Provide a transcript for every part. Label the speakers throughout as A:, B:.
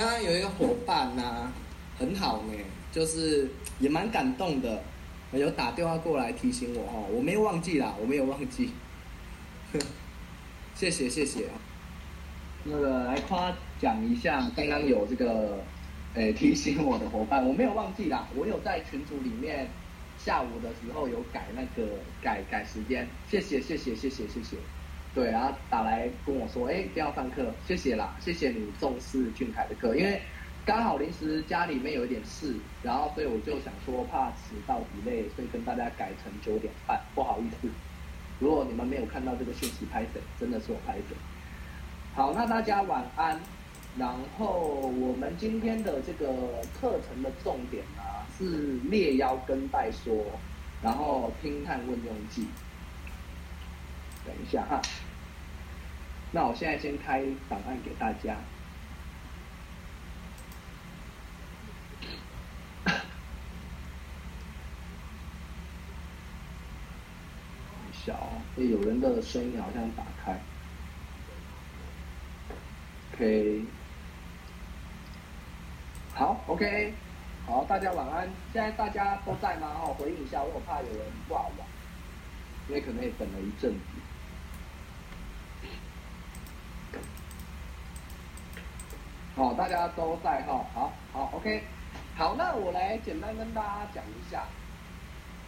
A: 刚刚有一个伙伴呐、很好呢，就是也蛮感动的，有打电话过来提醒我哦，我没有忘记啦，我没有忘记，谢谢谢谢。那个来夸奖一下，刚刚有这个，诶提醒我的伙伴，我没有忘记啦，我有在群组里面下午的时候有改那个改改时间，谢谢谢谢谢谢谢谢，对，然后打来跟我说，哎，不要上课，谢谢啦，谢谢你重视俊凯的课，因为刚好临时家里面有一点事，然后所以我就想说怕迟到以累所以跟大家改成九点半，不好意思，如果你们没有看到这个讯息拍谁，真的是我拍谁。好，那大家晚安。然后我们今天的这个课程的重点啊，是列邀跟代说，然后听看问用记。等一下哈，那我现在先开档案给大家。小，有人的声音好像打开。OK，好，OK，好，大家晚安。现在大家都在吗？哦，回应一下，我怕有人挂网，因为可能也等了一阵子。好，大家都在哈，好，好，OK，好，那我来简单跟大家讲一下。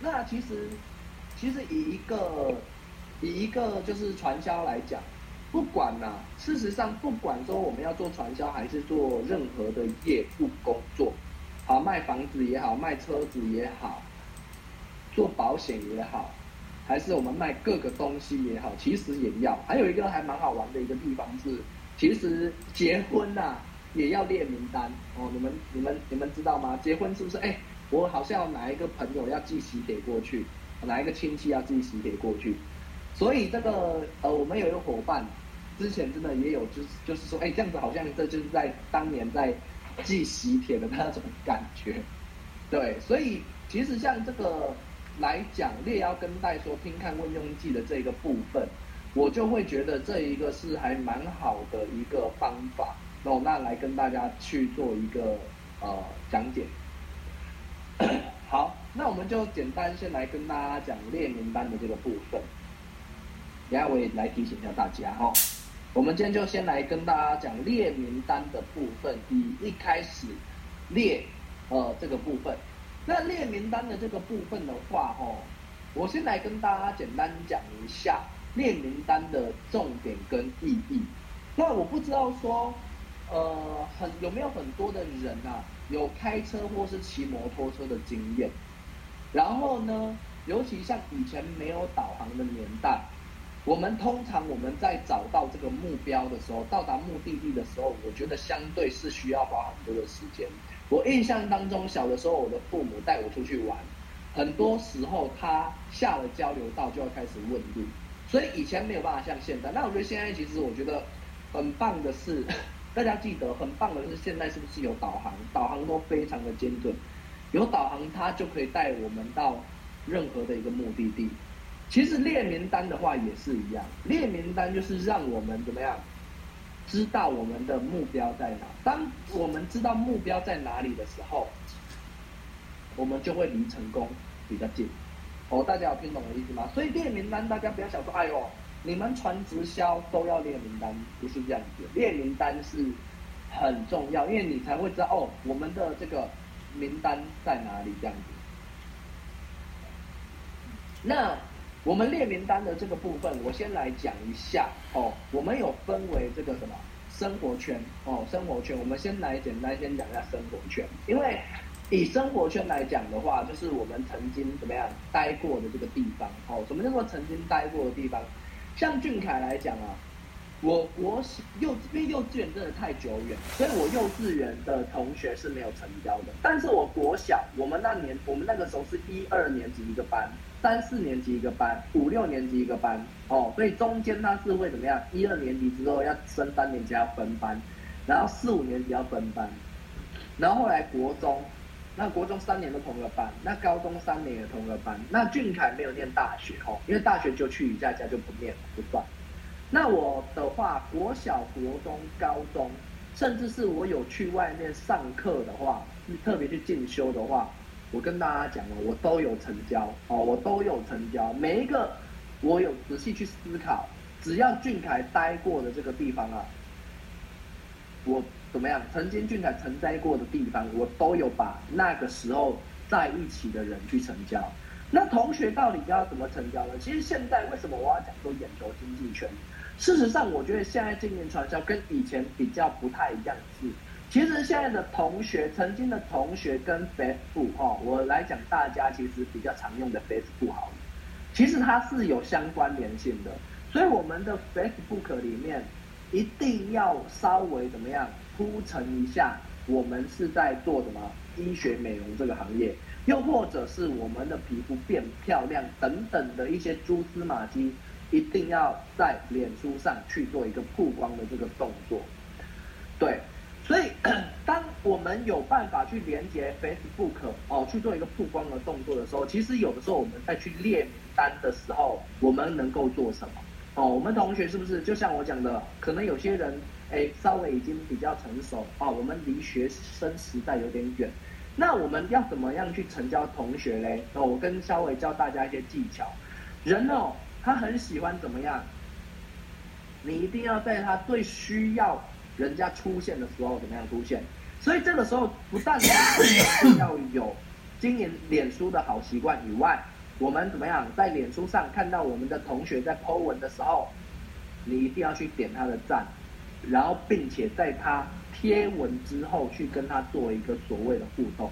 A: 那其实，其实以一个以一个就是传销来讲。不管呐、啊，事实上，不管说我们要做传销还是做任何的业务工作，好，卖房子也好，卖车子也好，做保险也好，还是我们卖各个东西也好，其实也要。还有一个还蛮好玩的一个地方是，其实结婚呐、啊、也要列名单哦。你们、你们、你们知道吗？结婚是不是？哎，我好像哪一个朋友要寄喜帖过去，哪一个亲戚要寄喜帖过去，所以这个呃，我们有一个伙伴。之前真的也有，就是就是说，哎，这样子好像这就是在当年在寄喜帖的那种感觉，对，所以其实像这个来讲，列邀跟代说听看问用记的这个部分，我就会觉得这一个是还蛮好的一个方法，哦，那来跟大家去做一个呃讲解。好，那我们就简单先来跟大家讲列名单的这个部分，等下我也来提醒一下大家哈。我们今天就先来跟大家讲列名单的部分，以一开始列呃这个部分。那列名单的这个部分的话，哦，我先来跟大家简单讲一下列名单的重点跟意义。那我不知道说，呃，很有没有很多的人啊，有开车或是骑摩托车的经验。然后呢，尤其像以前没有导航的年代。我们通常我们在找到这个目标的时候，到达目的地的时候，我觉得相对是需要花很多的时间。我印象当中，小的时候我的父母带我出去玩，很多时候他下了交流道就要开始问路，所以以前没有办法像现在。那我觉得现在其实我觉得很棒的是，大家记得很棒的是现在是不是有导航？导航都非常的精准，有导航它就可以带我们到任何的一个目的地。其实列名单的话也是一样，列名单就是让我们怎么样知道我们的目标在哪。当我们知道目标在哪里的时候，我们就会离成功比较近。哦，大家有听懂我的意思吗？所以列名单，大家不要想说，哎呦，你们传直销都要列名单，不是这样子。列名单是很重要，因为你才会知道哦，我们的这个名单在哪里这样子。那。我们列名单的这个部分，我先来讲一下哦。我们有分为这个什么生活圈哦，生活圈。我们先来简单先讲一下生活圈，因为以生活圈来讲的话，就是我们曾经怎么样待过的这个地方哦。什么叫做曾经待过的地方？像俊凯来讲啊，我国小幼因为幼稚园真的太久远，所以我幼稚园的同学是没有成交的。但是我国小，我们那年我们那个时候是一二年级一个班。三四年级一个班，五六年级一个班，哦，所以中间它是会怎么样？一二年级之后要升三年级要分班，然后四五年级要分班，然后后来国中，那国中三年都同个班，那高中三年也同个班。那俊凯没有念大学哦，因为大学就去瑜伽家就不念了，不算。那我的话，国小、国中、高中甚至是我有去外面上课的话，特别去进修的话，我跟大家讲了，我都有成交哦，我都有成交。每一个我有仔细去思考，只要俊凯待过的这个地方啊，我怎么样？曾经俊凯承栽过的地方，我都有把那个时候在一起的人去成交。那同学到底要怎么成交呢？其实现在为什么我要讲说眼球经济圈？事实上，我觉得现在经营传销跟以前比较不太一样是，其实现在的同学，曾经的同学跟 Facebook 哦，我来讲大家其实比较常用的 Facebook 好了，其实它是有相关联性的，所以我们的 Facebook 里面一定要稍微怎么样铺陈一下，我们是在做什么医学美容这个行业，又或者是我们的皮肤变漂亮等等的一些蛛丝马迹。一定要在脸书上去做一个曝光的这个动作，对，所以 当我们有办法去连接 Facebook 哦，去做一个曝光的动作的时候，其实有的时候我们在去列名单的时候，我们能够做什么？哦，我们同学是不是就像我讲的，可能有些人哎稍微已经比较成熟哦，我们离学生时代有点远，那我们要怎么样去成交同学嘞？哦，我跟稍微教大家一些技巧，人哦。他很喜欢怎么样？你一定要在他最需要人家出现的时候怎么样出现？所以这个时候不但是要有经营脸书的好习惯以外，我们怎么样在脸书上看到我们的同学在 po 文的时候，你一定要去点他的赞，然后并且在他贴文之后去跟他做一个所谓的互动，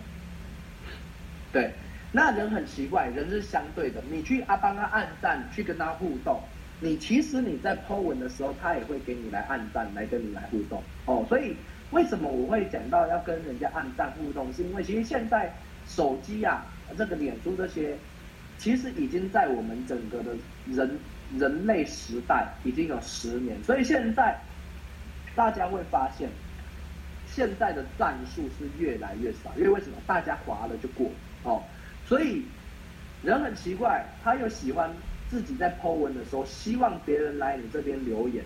A: 对。那人很奇怪，人是相对的。你去啊帮他按赞，去跟他互动，你其实你在 po 文的时候，他也会给你来按赞，来跟你来互动哦。所以为什么我会讲到要跟人家按赞互动？是因为其实现在手机啊，这个脸书这些，其实已经在我们整个的人人类时代已经有十年。所以现在大家会发现，现在的赞数是越来越少，因为为什么？大家滑了就过哦。所以，人很奇怪，他又喜欢自己在 po 文的时候，希望别人来你这边留言，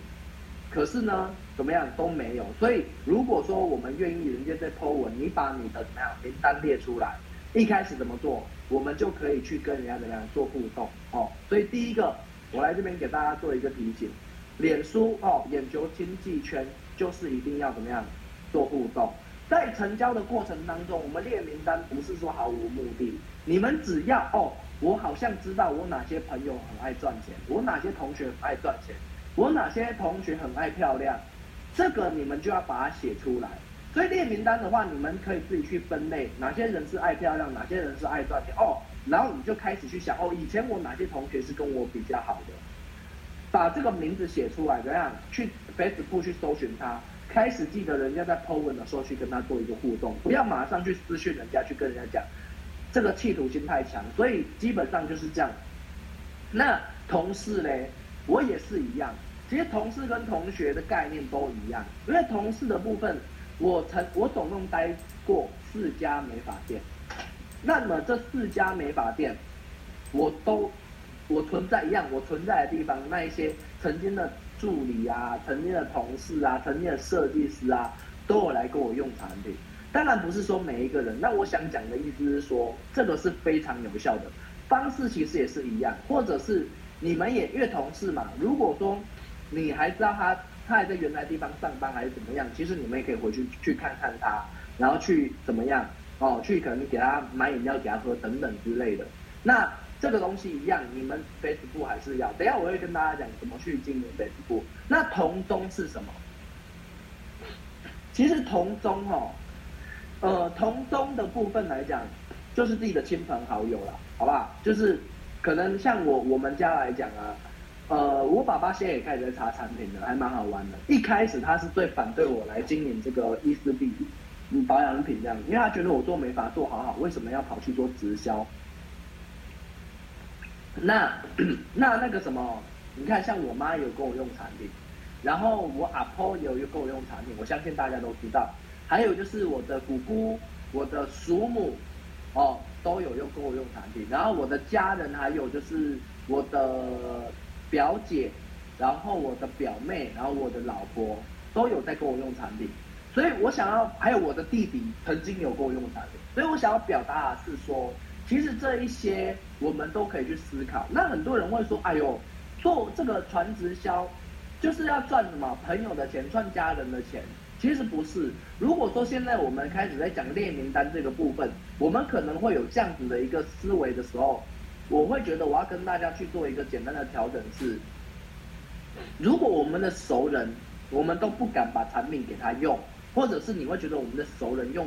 A: 可是呢，怎么样都没有。所以，如果说我们愿意人家在 po 文，你把你的怎么样名单列出来，一开始怎么做，我们就可以去跟人家怎么样做互动哦。所以，第一个，我来这边给大家做一个提醒，脸书哦，眼球经济圈就是一定要怎么样做互动。在成交的过程当中，我们列名单不是说毫无目的。你们只要哦，我好像知道我哪些朋友很爱赚钱，我哪些同学很爱赚钱，我哪些同学很爱漂亮，这个你们就要把它写出来。所以列名单的话，你们可以自己去分类，哪些人是爱漂亮，哪些人是爱赚钱哦。然后你就开始去想哦，以前我哪些同学是跟我比较好的，把这个名字写出来，怎样去 Facebook 去搜寻他，开始记得人家在 po 文的时候去跟他做一个互动，不要马上去私讯人家去跟人家讲。这个企图心太强，所以基本上就是这样。那同事嘞，我也是一样。其实同事跟同学的概念都一样，因为同事的部分，我曾我总共待过四家美发店。那么这四家美发店，我都我存在一样，我存在的地方，那一些曾经的助理啊，曾经的同事啊，曾经的设计师啊，都有来跟我用产品。当然不是说每一个人，那我想讲的意思是说，这个是非常有效的方式，其实也是一样，或者是你们也越同事嘛。如果说你还知道他他还在原来地方上班还是怎么样，其实你们也可以回去去看看他，然后去怎么样哦，去可能给他买饮料给他喝等等之类的。那这个东西一样，你们 Facebook 还是要。等下我会跟大家讲怎么去经营 Facebook。那同宗是什么？其实同宗哦。呃，同宗的部分来讲，就是自己的亲朋好友了，好不好？就是可能像我我们家来讲啊，呃，我爸爸现在也开始在查产品了，还蛮好玩的。一开始他是最反对我来经营这个伊丝碧嗯保养品这样，因为他觉得我做美发做好好，为什么要跑去做直销？那 那那个什么，你看像我妈有跟我用产品，然后我阿婆也有跟我用产品，我相信大家都知道。还有就是我的姑姑、我的叔母，哦，都有用跟我用产品。然后我的家人，还有就是我的表姐，然后我的表妹，然后我的老婆，都有在跟我用产品。所以我想要，还有我的弟弟曾经有过用产品，所以我想要表达的是说，其实这一些我们都可以去思考。那很多人会说，哎呦，做这个传直销就是要赚什么朋友的钱，赚家人的钱。其实不是，如果说现在我们开始在讲列名单这个部分，我们可能会有这样子的一个思维的时候，我会觉得我要跟大家去做一个简单的调整是，如果我们的熟人，我们都不敢把产品给他用，或者是你会觉得我们的熟人用，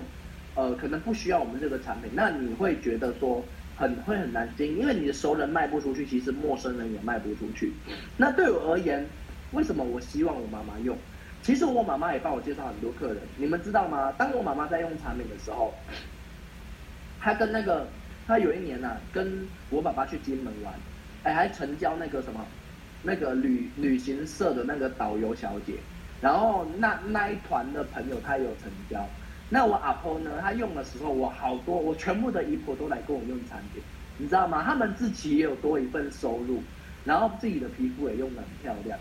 A: 呃，可能不需要我们这个产品，那你会觉得说很会很难经，因为你的熟人卖不出去，其实陌生人也卖不出去。那对我而言，为什么我希望我妈妈用？其实我妈妈也帮我介绍很多客人，你们知道吗？当我妈妈在用产品的时候，她跟那个，他有一年呢、啊，跟我爸爸去金门玩，哎，还成交那个什么，那个旅旅行社的那个导游小姐，然后那那一团的朋友他也有成交。那我阿婆呢，她用的时候，我好多，我全部的姨婆都来跟我用产品，你知道吗？他们自己也有多一份收入，然后自己的皮肤也用得很漂亮，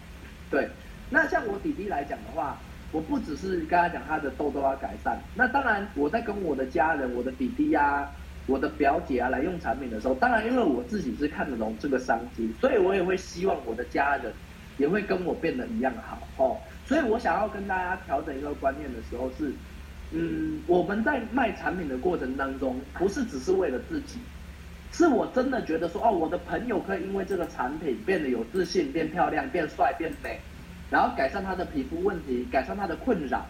A: 对。那像我弟弟来讲的话，我不只是跟他讲他的痘痘要改善，那当然我在跟我的家人、我的弟弟呀、啊、我的表姐啊来用产品的时候，当然因为我自己是看得懂这个商机，所以我也会希望我的家人也会跟我变得一样好哦。所以我想要跟大家调整一个观念的时候是，嗯，我们在卖产品的过程当中，不是只是为了自己，是我真的觉得说哦，我的朋友可以因为这个产品变得有自信、变漂亮、变帅、变美。然后改善他的皮肤问题，改善他的困扰。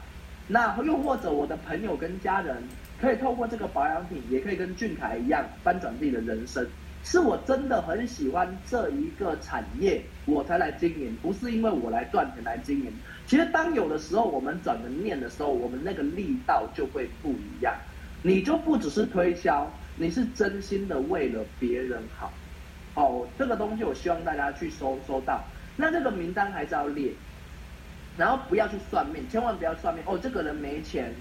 A: 那又或者我的朋友跟家人可以透过这个保养品，也可以跟俊凯一样翻转自己的人生。是我真的很喜欢这一个产业，我才来经营，不是因为我来赚钱来经营。其实当有的时候我们转个念的时候，我们那个力道就会不一样。你就不只是推销，你是真心的为了别人好。哦，这个东西我希望大家去收收到。那这个名单还是要列。然后不要去算命，千万不要算命哦。这个人没钱，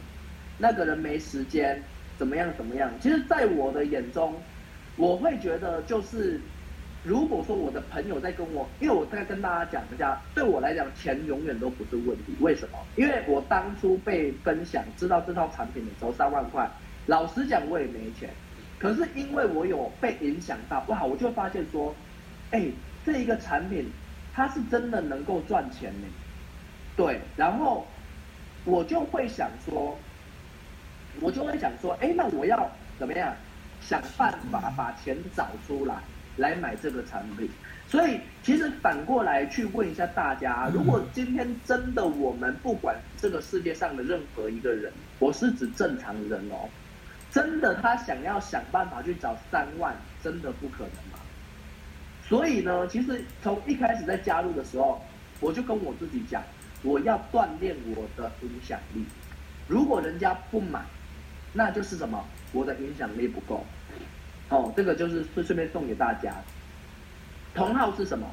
A: 那个人没时间，怎么样怎么样？其实，在我的眼中，我会觉得就是，如果说我的朋友在跟我，因为我在跟大家讲一下，对我来讲，钱永远都不是问题。为什么？因为我当初被分享知道这套产品的时候，三万块，老实讲我也没钱，可是因为我有被影响到，不好，我就发现说，哎，这一个产品，它是真的能够赚钱呢。对，然后我就会想说，我就会想说，哎，那我要怎么样想办法把钱找出来，来买这个产品。所以，其实反过来去问一下大家，如果今天真的我们不管这个世界上的任何一个人，我是指正常人哦，真的他想要想办法去找三万，真的不可能吗？所以呢，其实从一开始在加入的时候，我就跟我自己讲。我要锻炼我的影响力，如果人家不买，那就是什么？我的影响力不够。哦，这个就是顺顺便送给大家。同号是什么？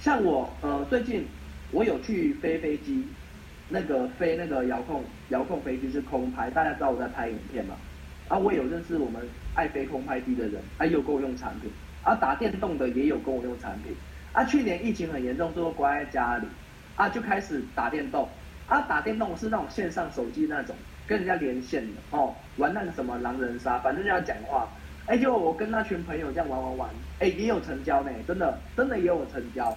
A: 像我呃，最近我有去飞飞机，那个飞那个遥控遥控飞机是空拍，大家知道我在拍影片嘛？啊，我有认识我们爱飞空拍机的人，啊有跟我用产品，啊，打电动的也有跟我用产品，啊，去年疫情很严重，都关在家里。啊，就开始打电动，啊，打电动是那种线上手机那种，跟人家连线的哦，玩那个什么狼人杀，反正就要讲话。哎，就我跟那群朋友这样玩玩玩，哎，也有成交呢，真的，真的也有成交。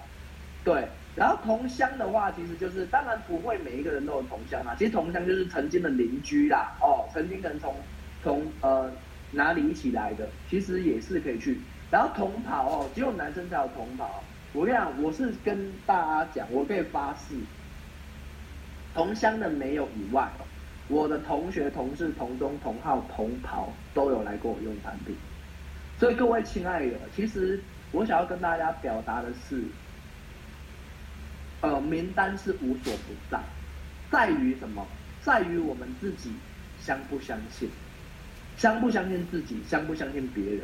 A: 对，然后同乡的话，其实就是当然不会每一个人都有同乡啊，其实同乡就是曾经的邻居啦，哦，曾经跟从从呃哪里一起来的，其实也是可以去。然后同跑哦，只有男生才有同跑。我跟你讲，我是跟大家讲，我可以发誓，同乡的没有以外，我的同学、同事、同宗、同号、同袍都有来跟我用产品。所以各位亲爱的，其实我想要跟大家表达的是，呃，名单是无所不在，在于什么？在于我们自己相不相信，相不相信自己，相不相信别人。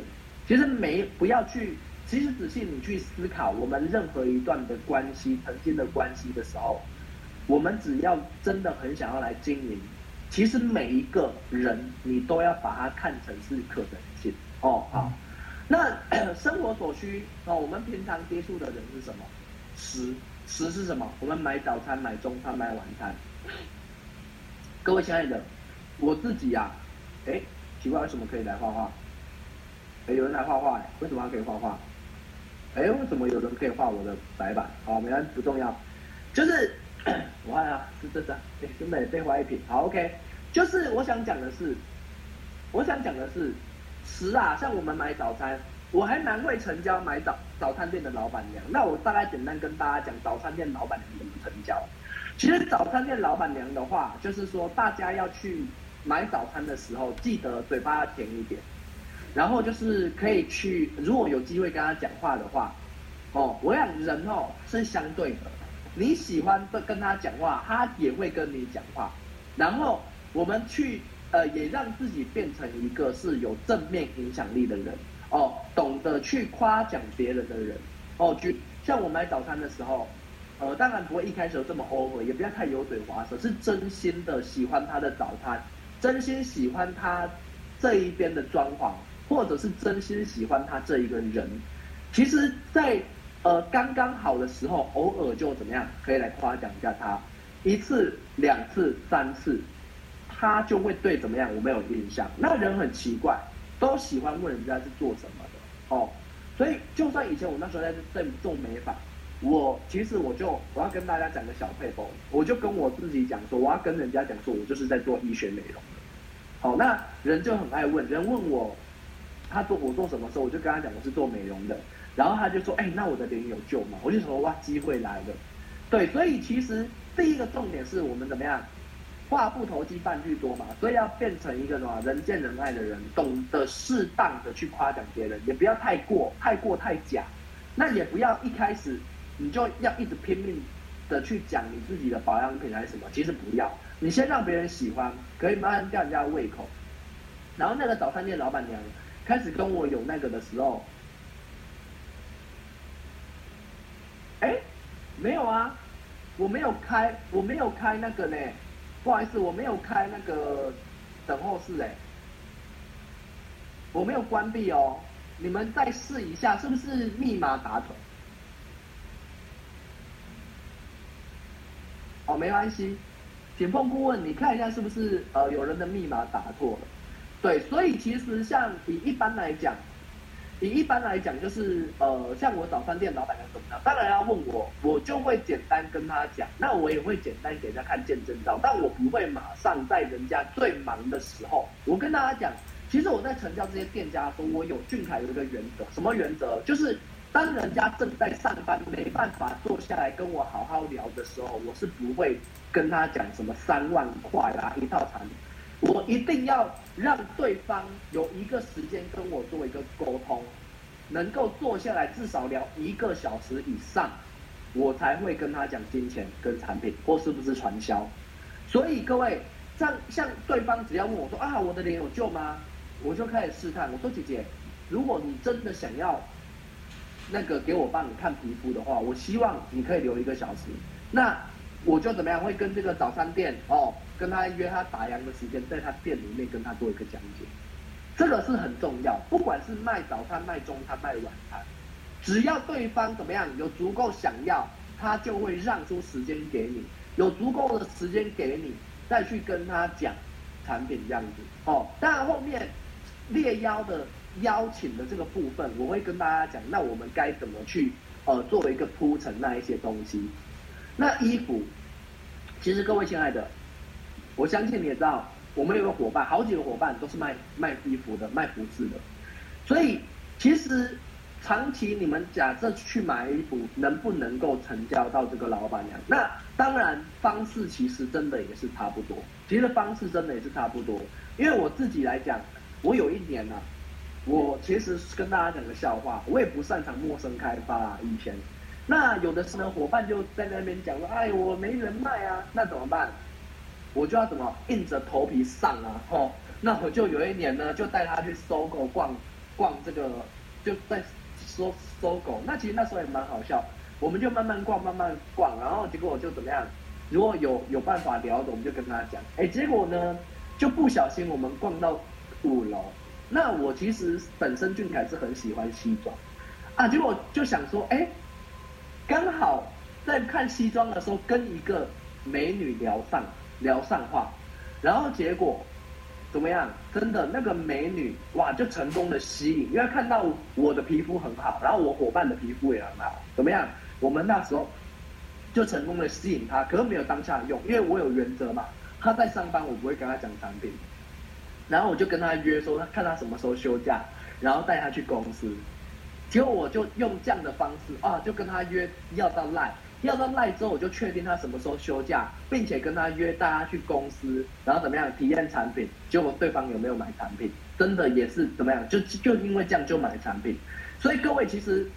A: 其实没不要去。其实仔细你去思考，我们任何一段的关系、曾经的关系的时候，我们只要真的很想要来经营，其实每一个人你都要把它看成是可能性哦。好，那 生活所需哦，我们平常接触的人是什么？食食是什么？我们买早餐、买中餐、买晚餐。各位亲爱的，我自己啊，哎，奇怪，为什么可以来画画？哎，有人来画画，哎为什么可以画画？哎，为什么有人可以画我的白板？好，没关系，不重要。就是，我看啊，是这张，哎，真的被画一瓶。好，OK，就是我想讲的是，我想讲的是，十啊，像我们买早餐。我还蛮会成交买早早餐店的老板娘，那我大概简单跟大家讲早餐店老板娘怎么成交。其实早餐店老板娘的话，就是说大家要去买早餐的时候，记得嘴巴要甜一点，然后就是可以去，如果有机会跟他讲话的话，哦，我想人哦是相对的，你喜欢跟他讲话，他也会跟你讲话，然后我们去呃也让自己变成一个是有正面影响力的人。哦，懂得去夸奖别人的人，哦，就像我买早餐的时候，呃，当然不会一开始这么 over，也不要太油嘴滑舌，是真心的喜欢他的早餐，真心喜欢他这一边的装潢，或者是真心喜欢他这一个人。其实在，在呃刚刚好的时候，偶尔就怎么样，可以来夸奖一下他，一次、两次、三次，他就会对怎么样，我没有印象。那人很奇怪。都喜欢问人家是做什么的哦，所以就算以前我那时候在在做美发，我其实我就我要跟大家讲个小配方，我就跟我自己讲说，我要跟人家讲说，我就是在做医学美容的。好，那人就很爱问，人问我他做我做什么时候，我就跟他讲我是做美容的，然后他就说，哎，那我的脸有救吗？我就说哇，机会来了。对，所以其实第一个重点是我们怎么样？话不投机半句多嘛，所以要变成一个什么？人见人爱的人，懂得适当的去夸奖别人，也不要太过，太过太假。那也不要一开始你就要一直拼命的去讲你自己的保养品还是什么，其实不要，你先让别人喜欢，可以慢慢吊人家的胃口。然后那个早餐店老板娘开始跟我有那个的时候，哎，没有啊，我没有开，我没有开那个呢。不好意思，我没有开那个等候室哎，我没有关闭哦，你们再试一下，是不是密码打错？哦，没关系，简凤顾问，你看一下是不是呃有人的密码打错了？对，所以其实像以一般来讲。你一般来讲就是呃，像我早餐店老板娘怎么样？当然要问我，我就会简单跟他讲。那我也会简单给人家看见证照，但我不会马上在人家最忙的时候。我跟大家讲，其实我在成交这些店家的时候，我有俊凯的一个原则，什么原则？就是当人家正在上班，没办法坐下来跟我好好聊的时候，我是不会跟他讲什么三万块啦一套产品。我一定要让对方有一个时间跟我做一个沟通，能够坐下来至少聊一个小时以上，我才会跟他讲金钱跟产品或是不是传销。所以各位，像像对方只要问我说啊，我的脸有救吗？我就开始试探，我说姐姐，如果你真的想要那个给我帮你看皮肤的话，我希望你可以留一个小时。那我就怎么样会跟这个早餐店哦。跟他约他打烊的时间，在他店里面跟他做一个讲解，这个是很重要。不管是卖早餐、卖中餐、卖晚餐，只要对方怎么样有足够想要，他就会让出时间给你，有足够的时间给你，再去跟他讲产品这样子。哦，当然后面猎邀的邀请的这个部分，我会跟大家讲，那我们该怎么去呃作为一个铺陈那一些东西。那衣服，其实各位亲爱的。我相信你也知道，我们有个伙伴，好几个伙伴都是卖卖衣服的、卖服饰的，所以其实长期你们假设去买衣服，能不能够成交到这个老板娘？那当然方式其实真的也是差不多，其实方式真的也是差不多。因为我自己来讲，我有一年呢、啊，我其实跟大家讲个笑话，我也不擅长陌生开发啊，以前，那有的时候伙伴就在那边讲说，哎，我没人脉啊，那怎么办？我就要怎么硬着头皮上啊？哦，那我就有一年呢，就带他去搜狗逛逛这个，就在搜搜狗。那其实那时候也蛮好笑，我们就慢慢逛，慢慢逛，然后结果就怎么样？如果有有办法聊的，我们就跟他讲。哎，结果呢，就不小心我们逛到五楼。那我其实本身俊凯是很喜欢西装啊，结果就想说，哎，刚好在看西装的时候，跟一个美女聊上。聊上话，然后结果怎么样？真的那个美女哇，就成功的吸引，因为看到我的皮肤很好，然后我伙伴的皮肤也很好，怎么样？我们那时候就成功的吸引她，可是没有当下用，因为我有原则嘛。她在上班，我不会跟她讲产品。然后我就跟她约说，看她什么时候休假，然后带她去公司。结果我就用这样的方式啊，就跟她约要到赖，要到赖之后，我就确定他什么时候休假，并且跟他约大家去公司，然后怎么样体验产品。结果对方有没有买产品？真的也是怎么样？就就因为这样就买产品。所以各位其实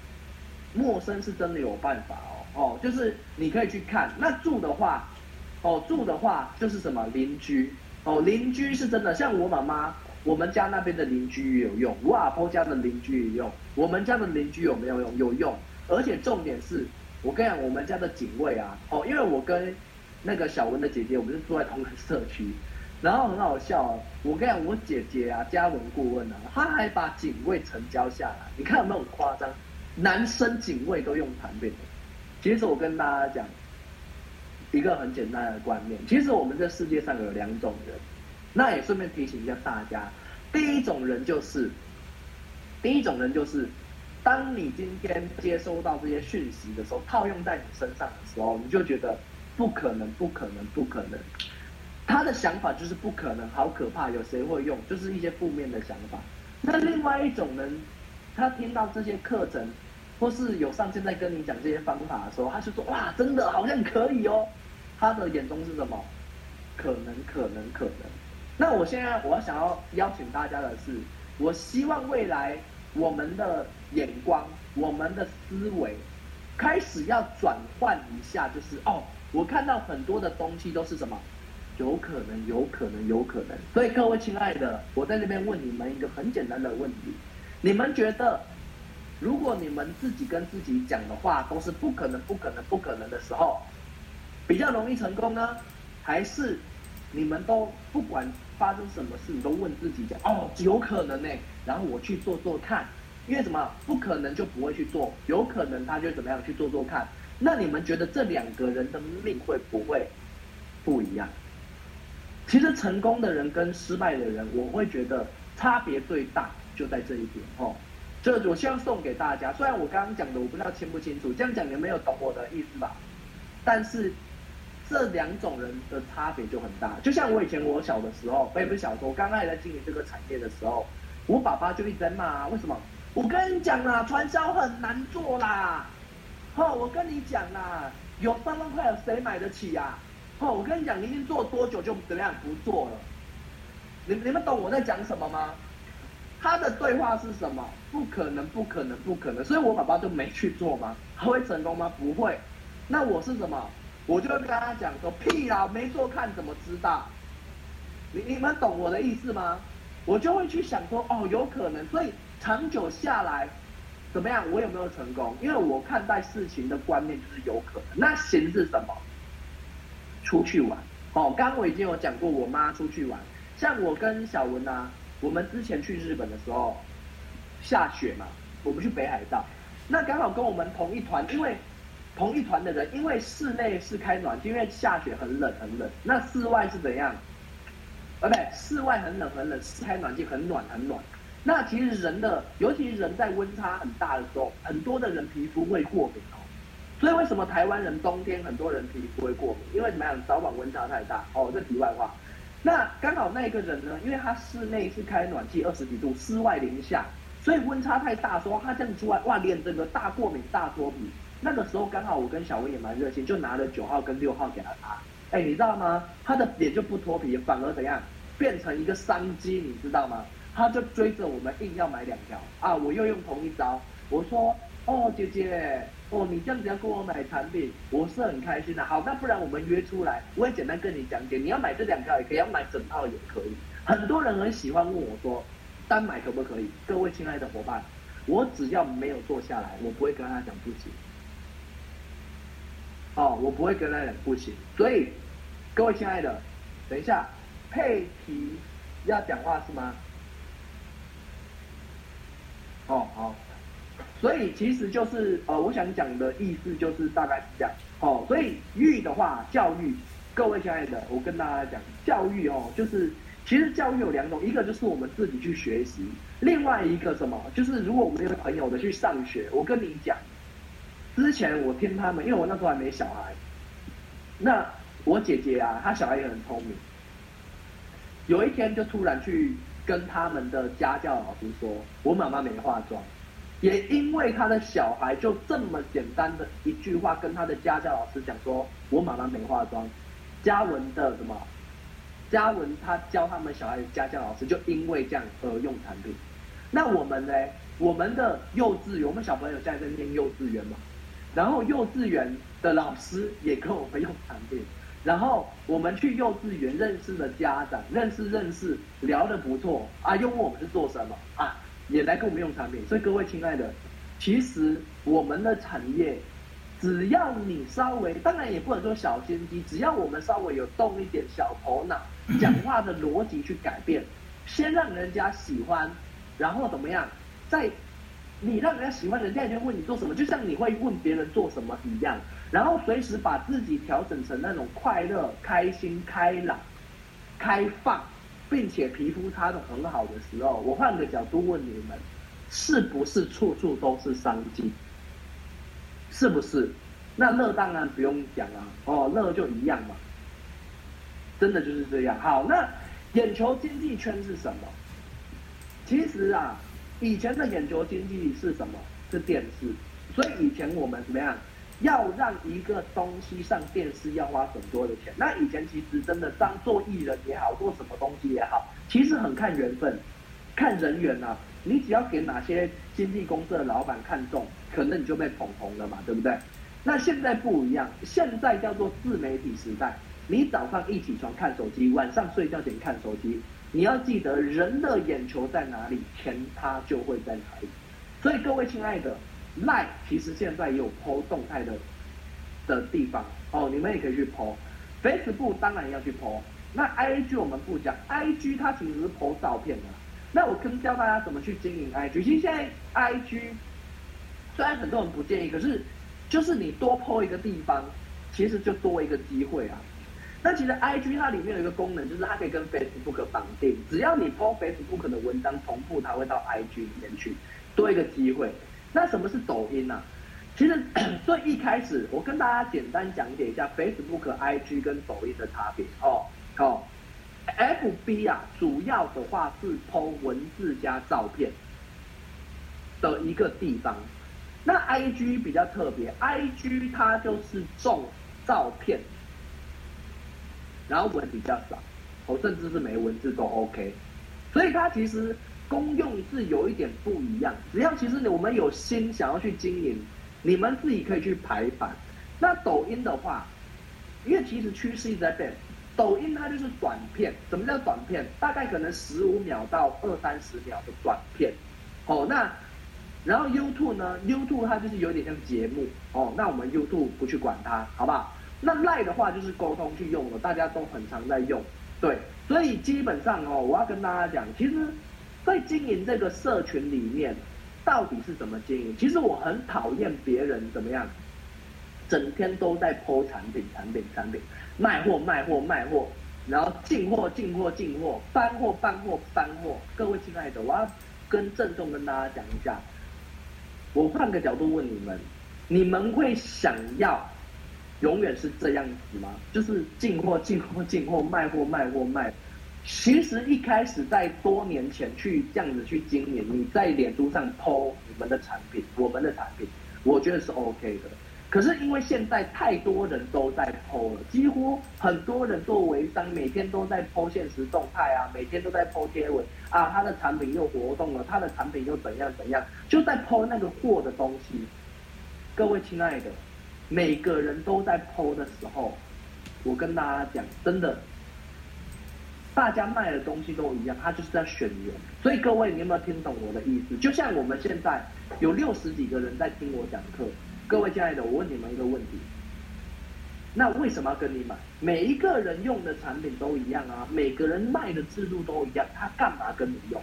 A: 陌生是真的有办法哦哦，就是你可以去看。那住的话，哦住的话就是什么邻居。哦，邻居是真的，像我妈妈，我们家那边的邻居也有用，我阿婆家的邻居也有用，我们家的邻居有没有用？有用，而且重点是，我跟你讲，我们家的警卫啊，哦，因为我跟那个小文的姐姐，我们是住在同一个社区，然后很好笑啊，我跟你讲，我姐姐啊，家文顾问啊，她还把警卫成交下来，你看有没有夸张？男生警卫都用产品，其实我跟大家讲。一个很简单的观念，其实我们这世界上有两种人，那也顺便提醒一下大家，第一种人就是，第一种人就是，当你今天接收到这些讯息的时候，套用在你身上的时候，你就觉得不可能，不可能，不可能，他的想法就是不可能，好可怕，有谁会用？就是一些负面的想法。那另外一种人，他听到这些课程。或是有上线在跟你讲这些方法的时候，他就说哇，真的好像可以哦。他的眼中是什么？可能，可能，可能。那我现在我想要邀请大家的是，我希望未来我们的眼光、我们的思维开始要转换一下，就是哦，我看到很多的东西都是什么？有可能，有可能，有可能。所以各位亲爱的，我在这边问你们一个很简单的问题：你们觉得？如果你们自己跟自己讲的话都是不可能、不可能、不可能的时候，比较容易成功呢？还是你们都不管发生什么事，你都问自己讲哦，有可能呢？然后我去做做看，因为什么？不可能就不会去做，有可能他就怎么样去做做看。那你们觉得这两个人的命会不会不一样？其实成功的人跟失败的人，我会觉得差别最大就在这一点哦。这我希望送给大家，虽然我刚刚讲的我不知道清不清楚，这样讲你没有懂我的意思吧？但是这两种人的差别就很大。就像我以前我小的时候，我也不是小时候，我刚开始在经营这个产业的时候，我爸爸就一直在骂，为什么？我跟你讲啦，传销很难做啦。哦，我跟你讲啦，有三万块，谁买得起呀？哦，我跟你讲，你已经做多久就怎么样不做了？你你们懂我在讲什么吗？他的对话是什么？不可能，不可能，不可能！所以我爸爸就没去做吗？他会成功吗？不会。那我是什么？我就会跟他讲说：屁啦，没做看怎么知道？你你们懂我的意思吗？我就会去想说：哦，有可能。所以长久下来，怎么样？我有没有成功？因为我看待事情的观念就是有可能。那行是什么？出去玩。哦，刚刚我已经有讲过，我妈出去玩。像我跟小文啊。我们之前去日本的时候，下雪嘛，我们去北海道，那刚好跟我们同一团，因为同一团的人，因为室内是开暖气，因为下雪很冷很冷，那室外是怎样？呃，不对，室外很冷很冷，是开暖气很暖很暖。那其实人的，尤其人在温差很大的时候，很多的人皮肤会过敏哦。所以为什么台湾人冬天很多人皮肤会过敏？因为怎么样？早晚温差太大哦。这题外话。那刚好那个人呢，因为他室内是开暖气二十几度，室外零下，所以温差太大，说他这样出来，哇，脸整个大过敏、大脱皮。那个时候刚好我跟小薇也蛮热心，就拿了九号跟六号给他擦。哎，你知道吗？他的脸就不脱皮，反而怎样，变成一个商机，你知道吗？他就追着我们硬要买两条啊！我又用同一招，我说。哦，姐姐，哦，你这样子要跟我买产品，我是很开心的。好，那不然我们约出来，我也简单跟你讲解。你要买这两条也可以，要买整套也可以。很多人很喜欢问我说，单买可不可以？各位亲爱的伙伴，我只要没有坐下来，我不会跟他讲不行。哦，我不会跟他讲不行。所以，各位亲爱的，等一下，佩奇要讲话是吗？哦，好。所以其实就是呃，我想讲的意思就是大概是这样哦。所以育的话，教育
B: 各位亲爱的，我跟大家讲，教育哦，就是其实教育有两种，一个就是我们自己去学习，另外一个什么，就是如果我们有朋友的去上学，我跟你讲，之前我听他们，因为我那时候还没小孩，那我姐姐啊，她小孩也很聪明，有一天就突然去跟他们的家教老师说，我妈妈没化妆。也因为他的小孩就这么简单的一句话，跟他的家教老师讲说：“我妈妈没化妆。”嘉文的什么？嘉文他教他们小孩的家教老师就因为这样而用产品。那我们呢？我们的幼稚园，我们小朋友现在在念幼稚园嘛，然后幼稚园的老师也跟我们用产品，然后我们去幼稚园认识的家长，认识认识，聊得不错啊，又问我们是做什么啊？也来跟我们用产品，所以各位亲爱的，其实我们的产业，只要你稍微，当然也不能说小心机，只要我们稍微有动一点小头脑，讲话的逻辑去改变，先让人家喜欢，然后怎么样，再你让人家喜欢，人家就问你做什么，就像你会问别人做什么一样，然后随时把自己调整成那种快乐、开心、开朗、开放。并且皮肤擦得很好的时候，我换个角度问你们，是不是处处都是商机？是不是？那乐当然不用讲啊，哦，乐就一样嘛，真的就是这样。好，那眼球经济圈是什么？其实啊，以前的眼球经济是什么？是电视，所以以前我们怎么样？要让一个东西上电视要花很多的钱。那以前其实真的当做艺人也好，做什么东西也好，其实很看缘分，看人缘啊。你只要给哪些经纪公司的老板看中，可能你就被捧红了嘛，对不对？那现在不一样，现在叫做自媒体时代。你早上一起床看手机，晚上睡觉前看手机。你要记得，人的眼球在哪里，钱它就会在哪里。所以各位亲爱的。Line 其实现在也有 po 动态的的地方哦，你们也可以去 po。Facebook 当然要去 po。那 IG 我们不讲，IG 它其实是 po 照片的。那我跟教大家怎么去经营 IG。其实现在 IG 虽然很多人不建议，可是就是你多 po 一个地方，其实就多一个机会啊。那其实 IG 它里面有一个功能，就是它可以跟 Facebook 绑定，只要你 po Facebook 的文章同步，它会到 IG 里面去，多一个机会。那什么是抖音呢、啊？其实 最一开始，我跟大家简单讲解一下 Facebook、IG 跟抖音的差别哦。哦，FB 啊，主要的话是 po 文字加照片的一个地方。那 IG 比较特别，IG 它就是重照片，然后文比较少，哦，甚至是没文字都 OK。所以它其实。功用是有一点不一样，只要其实我们有心想要去经营，你们自己可以去排版。那抖音的话，因为其实趋势一直在变，抖音它就是短片。什么叫短片？大概可能十五秒到二三十秒的短片。哦，那然后 YouTube 呢？YouTube 它就是有点像节目。哦，那我们 YouTube 不去管它，好不好？那 Line 的话就是沟通去用的，大家都很常在用。对，所以基本上哦，我要跟大家讲，其实。在经营这个社群里面，到底是怎么经营？其实我很讨厌别人怎么样，整天都在 po 产品、产品、产品，卖货、卖货、卖货，然后进货、进货、进货，搬货、搬货、搬货。各位亲爱的，我要跟郑重跟大家讲一下，我换个角度问你们：你们会想要永远是这样子吗？就是进货、进货、进货，卖货、卖货、卖。其实一开始在多年前去这样子去经营，你在脸书上 po 你们的产品，我们的产品，我觉得是 OK 的。可是因为现在太多人都在 po 了，几乎很多人做微商，每天都在 po 现实动态啊，每天都在 po 贴文啊，他的产品又活动了，他的产品又怎样怎样，就在 po 那个货的东西。各位亲爱的，每个人都在 po 的时候，我跟大家讲，真的。大家卖的东西都一样，他就是在选人。所以各位，你有没有听懂我的意思？就像我们现在有六十几个人在听我讲课。各位亲爱的，我问你们一个问题：那为什么要跟你买？每一个人用的产品都一样啊，每个人卖的制度都一样，他干嘛跟你用？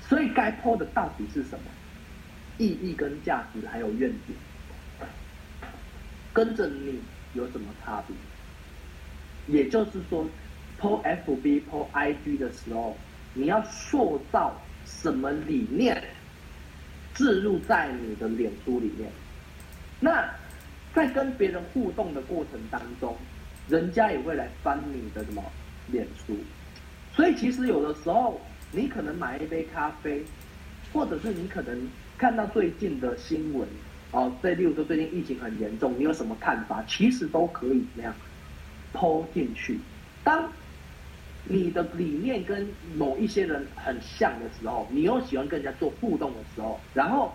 B: 所以该 po 的到底是什么？意义跟价值还有愿景，跟着你有什么差别？也就是说，po FB、po IG 的时候，你要塑造什么理念，置入在你的脸书里面。那在跟别人互动的过程当中，人家也会来翻你的什么脸书。所以其实有的时候，你可能买一杯咖啡，或者是你可能看到最近的新闻。哦，对，例如说最近疫情很严重，你有什么看法？其实都可以那样抛进去。当你的理念跟某一些人很像的时候，你又喜欢跟人家做互动的时候，然后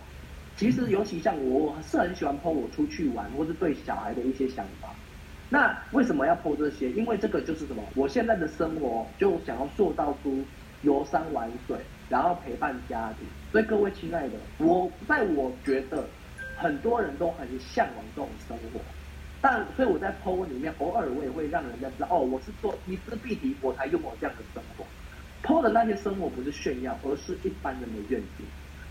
B: 其实尤其像我，是很喜欢抛我出去玩，或是对小孩的一些想法。那为什么要抛这些？因为这个就是什么？我现在的生活就想要塑造出游山玩水，然后陪伴家庭。所以各位亲爱的，我在我觉得。很多人都很向往这种生活，但所以我在 PO 里面偶尔我也会让人家知道，哦，我是做伊丝碧媞，我才拥有这样的生活。PO 的那些生活不是炫耀，而是一般人的愿景，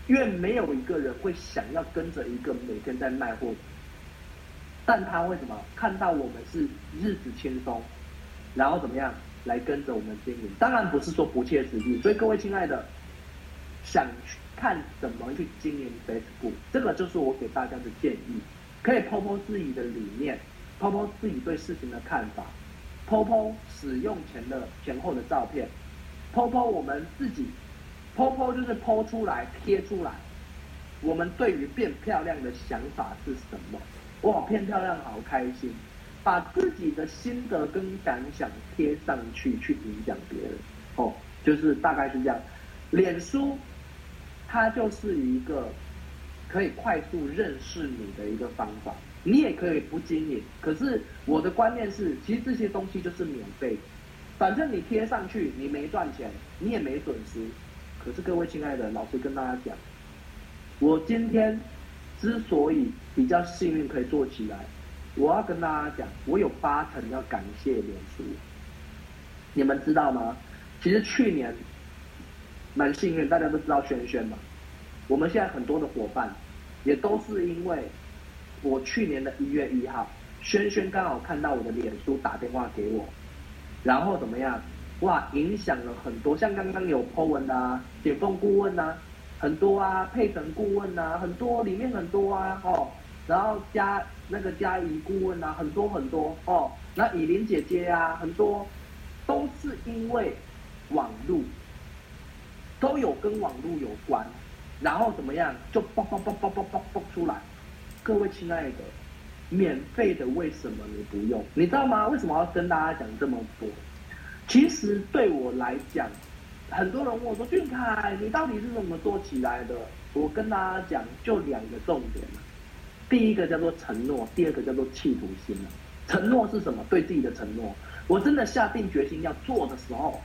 B: 因为没有一个人会想要跟着一个每天在卖货，但他为什么看到我们是日子轻松，然后怎么样来跟着我们经营？当然不是说不切实际，所以各位亲爱的，想去。看怎么去经营 Facebook，这个就是我给大家的建议。可以 po po 自己的理念，po po 自己对事情的看法，po po 使用前的前后的照片，po po 我们自己，po po 就是 po 出来贴出来，我们对于变漂亮的想法是什么？哇，变漂亮好开心！把自己的心得跟感想贴上去，去影响别人。哦，就是大概是这样。脸书。它就是一个可以快速认识你的一个方法，你也可以不经营。可是我的观念是，其实这些东西就是免费，反正你贴上去，你没赚钱，你也没损失。可是各位亲爱的，老师跟大家讲，我今天之所以比较幸运可以做起来，我要跟大家讲，我有八成要感谢脸书。你们知道吗？其实去年。蛮幸运，大家都知道轩轩嘛。我们现在很多的伙伴，也都是因为我去年的一月一号，轩轩刚好看到我的脸书打电话给我，然后怎么样？哇，影响了很多，像刚刚有 Po 文啊，解封顾问啊，很多啊，配成顾问啊，很多里面很多啊，哦，然后加那个嘉怡顾问啊，很多很多哦，那以琳姐姐啊，很多都是因为网路。都有跟网络有关，然后怎么样就爆爆爆爆爆爆爆出来。各位亲爱的，免费的为什么你不用？你知道吗？为什么要跟大家讲这么多？其实对我来讲，很多人问我说：“俊凯，你到底是怎么做起来的？”我跟大家讲，就两个重点。第一个叫做承诺，第二个叫做企图心。承诺是什么？对自己的承诺。我真的下定决心要做的时候。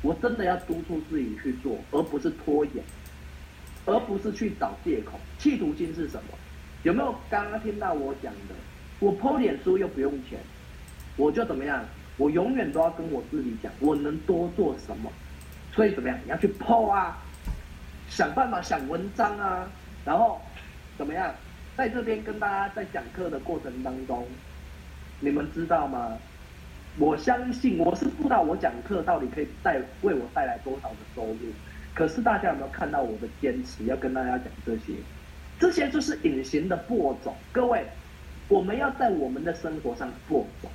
B: 我真的要督促自己去做，而不是拖延，而不是去找借口。企图心是什么？有没有刚刚听到我讲的？我 po 脸书又不用钱，我就怎么样？我永远都要跟我自己讲，我能多做什么？所以怎么样？你要去 po 啊，想办法想文章啊，然后怎么样？在这边跟大家在讲课的过程当中，你们知道吗？我相信我是不知道我讲课到底可以带为我带来多少的收入，可是大家有没有看到我的坚持？要跟大家讲这些，这些就是隐形的播种。各位，我们要在我们的生活上播种。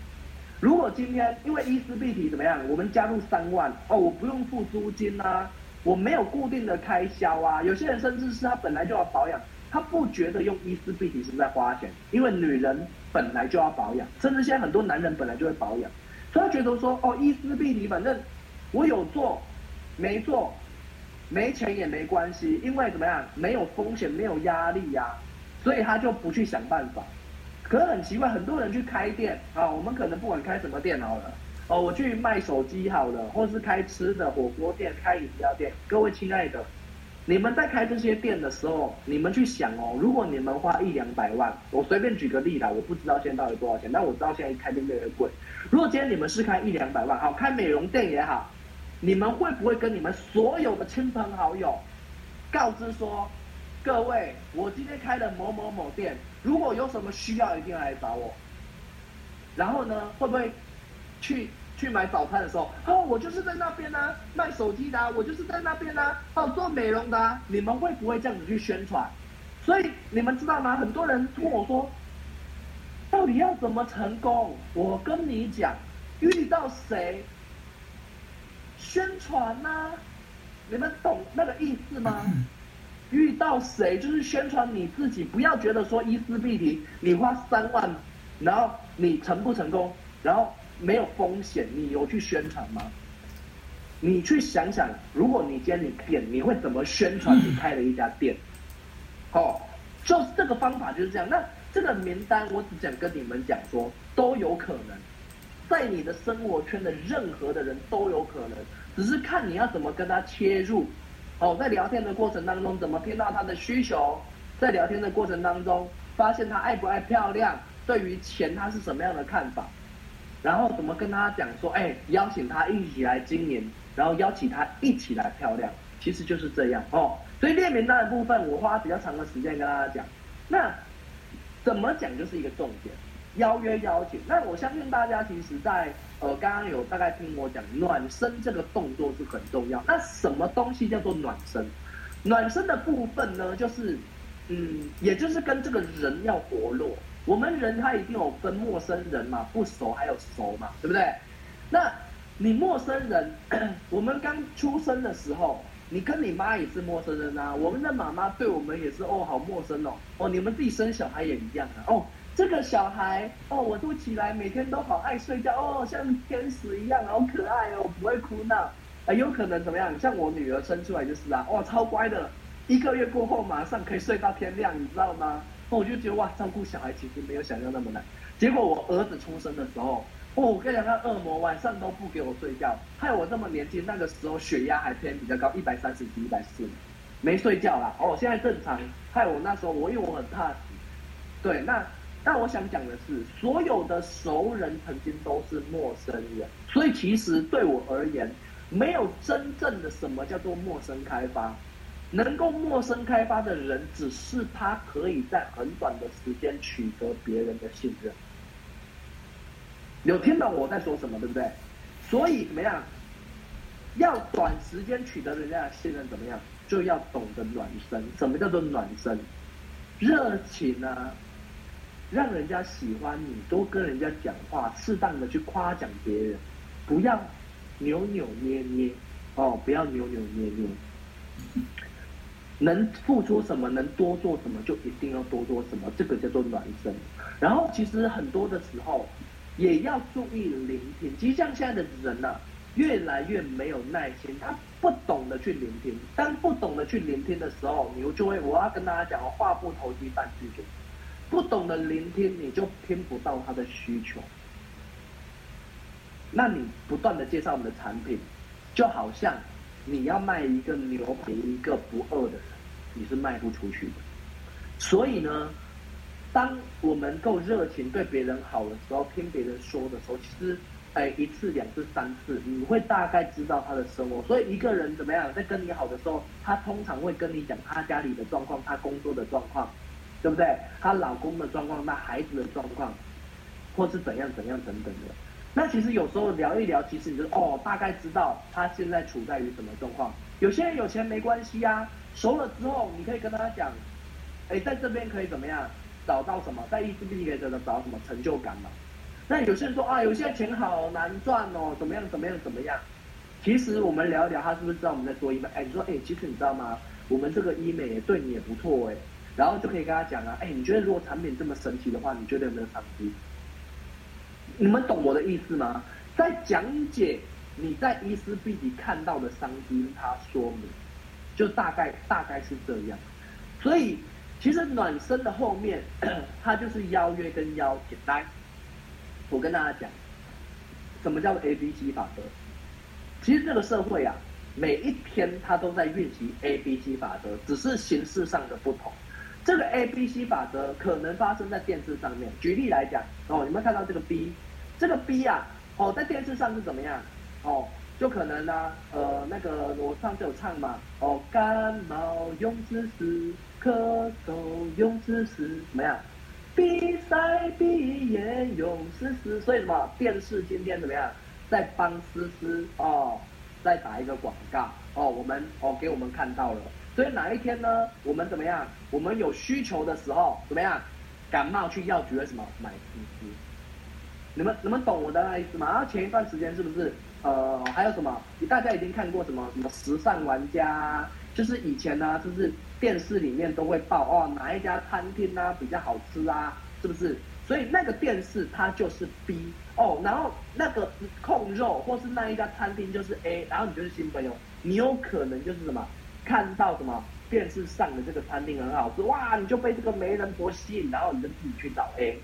B: 如果今天因为伊丝碧体怎么样，我们加入三万哦，我不用付租金啊，我没有固定的开销啊。有些人甚至是他本来就要保养，他不觉得用伊丝碧体是在花钱，因为女人本来就要保养，甚至现在很多男人本来就会保养。所以他觉得说，哦，伊丝碧体，反正我有做，没做，没钱也没关系，因为怎么样，没有风险，没有压力呀、所以他就不去想办法。可是很奇怪，很多人去开店啊，我们可能不管开什么店好了，哦，我去卖手机好了，或是开吃的火锅店、开饮料店，各位亲爱的。你们在开这些店的时候，你们去想哦，如果你们花一两百万，我随便举个例啦，我不知道现在到底多少钱，但我知道现在开店越来越贵。如果今天你们是开一两百万，好，开美容店也好，你们会不会跟你们所有的亲朋好友告知说，各位，我今天开了某某某店，如果有什么需要，一定要来找我。然后呢，会不会去去买早餐的时候，哦，我就是在那边啊，卖手机的、我就是在那边啊，哦，做美容的、你们会不会这样子去宣传？所以你们知道吗？很多人跟我说，到底要怎么成功？我跟你讲，遇到谁宣传呐、啊？你们懂那个意思吗？遇到谁就是宣传你自己，不要觉得说伊丝碧媞，你花三万，然后你成不成功，然后没有风险，你有去宣传吗？你去想想，如果你今天你店，你会怎么宣传你开了一家店？哦，就是这个方法就是这样。那这个名单，我只想跟你们讲说，都有可能，在你的生活圈的任何的人都有可能，只是看你要怎么跟他切入。哦，在聊天的过程当中，怎么听到他的需求？在聊天的过程当中，发现他爱不爱漂亮？对于钱，他是什么样的看法？然后怎么跟他讲说，哎，邀请他一起来经营，然后邀请他一起来漂亮，其实就是这样哦。所以列名单的部分，我花比较长的时间跟大家讲。那怎么讲就是一个重点。邀约邀请，那我相信大家其实在呃刚刚有大概听我讲暖身这个动作是很重要。那什么东西叫做暖身？暖身的部分呢，就是嗯，也就是跟这个人要活络。我们人他一定有分陌生人嘛，不熟还有熟嘛，对不对？那你陌生人，我们刚出生的时候，你跟你妈也是陌生人啊。我们的妈妈对我们也是哦，好陌生哦。哦，你们自己生小孩也一样啊。哦。这个小孩哦，我都起来每天都好爱睡觉哦，像天使一样，好可爱哦，不会哭闹。啊，有可能怎么样？像我女儿生出来就是啊，哇，超乖的，一个月过后马上可以睡到天亮，你知道吗？哦，我就觉得哇，照顾小孩其实没有想象那么难。结果我儿子出生的时候，哦，我跟你讲，他恶魔晚上都不给我睡觉，害我这么年轻，那个时候血压还偏比较高，一百三十几、一百四，没睡觉啦。哦，现在正常，害我那时候我因为我很怕死，对，那。但我想讲的是，所有的熟人曾经都是陌生人，所以其实对我而言，没有真正的什么叫做陌生开发。能够陌生开发的人，只是他可以在很短的时间取得别人的信任。有听懂我在说什么，对不对？所以怎么样？要短时间取得人家的信任，怎么样？就要懂得暖身。什么叫做暖身？热情啊！让人家喜欢你，多跟人家讲话，适当的去夸奖别人，不要扭扭捏捏哦，不要扭扭捏捏。能付出什么，能多做什么，就一定要多做什么，这个叫做暖身。然后，其实很多的时候也要注意聆听。其实像现在的人呢、越来越没有耐心，他不懂得去聆听。当不懂得去聆听的时候，你就会，我要跟大家讲，话不投机半句多。不懂得聆听，你就听不到他的需求。那你不断的介绍我们的产品，就好像你要卖一个牛给一个不饿的人，你是卖不出去的。所以呢，当我们够热情对别人好的时候，听别人说的时候，其实哎一次两次三次，你会大概知道他的生活。所以一个人怎么样，在跟你好的时候，他通常会跟你讲他家里的状况，他工作的状况。对不对？她老公的状况，那孩子的状况，或是怎样怎样等等的。那其实有时候聊一聊，其实你就哦，大概知道他现在处在于什么状况。有些人有钱没关系啊，熟了之后你可以跟他讲，哎，在这边可以怎么样找到什么，在伊丝碧媞可以找到什么成就感嘛？那有些人说啊，有些钱好难赚哦，怎么样怎么样怎么样？其实我们聊一聊，他是不是知道我们在做医美？哎，你说哎，其实你知道吗？我们这个医美对你也不错哎。然后就可以跟他讲啊，哎，你觉得如果产品这么神奇的话，你觉得有没有商机？你们懂我的意思吗？在讲解你在伊丝碧媞看到的商机，他说明，就大概大概是这样。所以其实暖身的后面，它就是邀约跟邀请。来，我跟大家讲，什么叫做 A B C 法则？其实这个社会啊，每一天它都在运行 A B C 法则，只是形式上的不同。这个 A B C 法则可能发生在电视上面。举例来讲，哦，你们看到这个 B，这个 B 啊，哦，在电视上是怎么样？哦，就可能呢、呃，那个我上次有唱嘛，哦，感冒用知识，咳嗽用知识，怎么样？比赛闭眼用丝丝，所以什么电视今天怎么样，在帮思思哦，在打一个广告哦，我们哦给我们看到了，所以哪一天呢，我们怎么样，我们有需求的时候怎么样，感冒去药局为什么买丝丝？你们你们懂我的意思吗？然后前一段时间是不是呃还有什么？大家已经看过什么什么时尚玩家？就是以前呢，就是电视里面都会报哦，哪一家餐厅啊比较好吃啊，是不是？所以那个电视它就是 B 哦，然后那个控肉或是那一家餐厅就是 A，然后你就是新朋友，你有可能就是什么看到什么电视上的这个餐厅很好吃，哇，你就被这个媒人婆吸引，然后你就自己去找 A。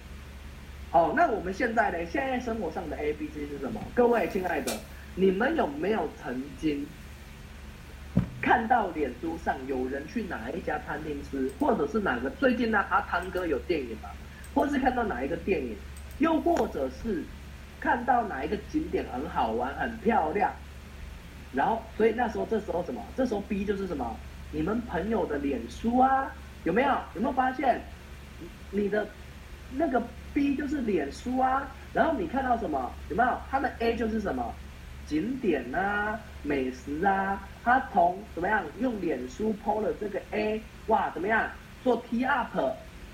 B: 好，那我们现在呢？现在生活上的 A、B、C 是什么？各位亲爱的，你们有没有曾经？看到脸书上有人去哪一家餐厅吃，或者是哪个最近呢？阿汤哥有电影嘛？或是看到哪一个电影，又或者是看到哪一个景点很好玩、很漂亮，然后所以那时候这时候什么？这时候 B 就是什么？你们朋友的脸书啊，有没有？有没有发现你的那个 B 就是脸书啊？然后你看到什么？有没有？它的 A 就是什么？景点啊，美食啊。他从怎么样用脸书 PO 了这个 A，哇，怎么样做 T up，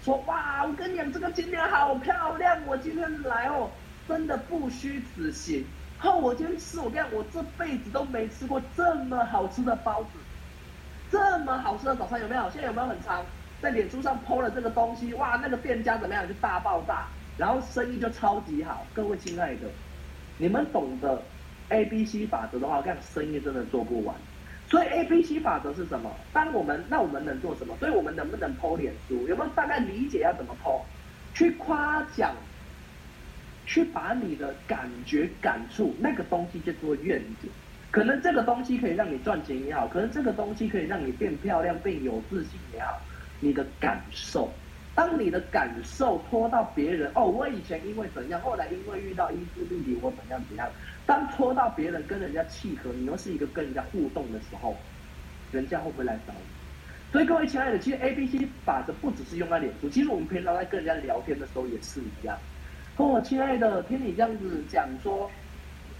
B: 说哇，我跟你讲这个景点好漂亮，我今天来哦，真的不虚此行。然后我今天吃，我跟你讲，我这辈子都没吃过这么好吃的包子，这么好吃的早餐有没有？现在有没有很常在脸书上 PO 了这个东西？哇，那个店家怎么样就大爆炸，然后生意就超级好。各位亲爱的，你们懂得 A B C 法则的话，我看生意真的做不完。所以 A B C 法则是什么？当我们那我们能做什么？所以我们能不能 po 脸书？有没有大概理解要怎么 po？去夸奖，去把你的感觉感触那个东西叫做愿景。可能这个东西可以让你赚钱也好，可能这个东西可以让你变漂亮、变有自信也好。你的感受，当你的感受拖到别人哦，我以前因为怎样，后来因为遇到意志力，我怎样怎样。当拖到别人跟人家契合，你又是一个跟人家互动的时候，人家会不会来找你？所以各位亲爱的，其实 A B C 法则不只是用在脸书，其实我们平常在跟人家聊天的时候也是一样。哦亲爱的，听你这样子讲说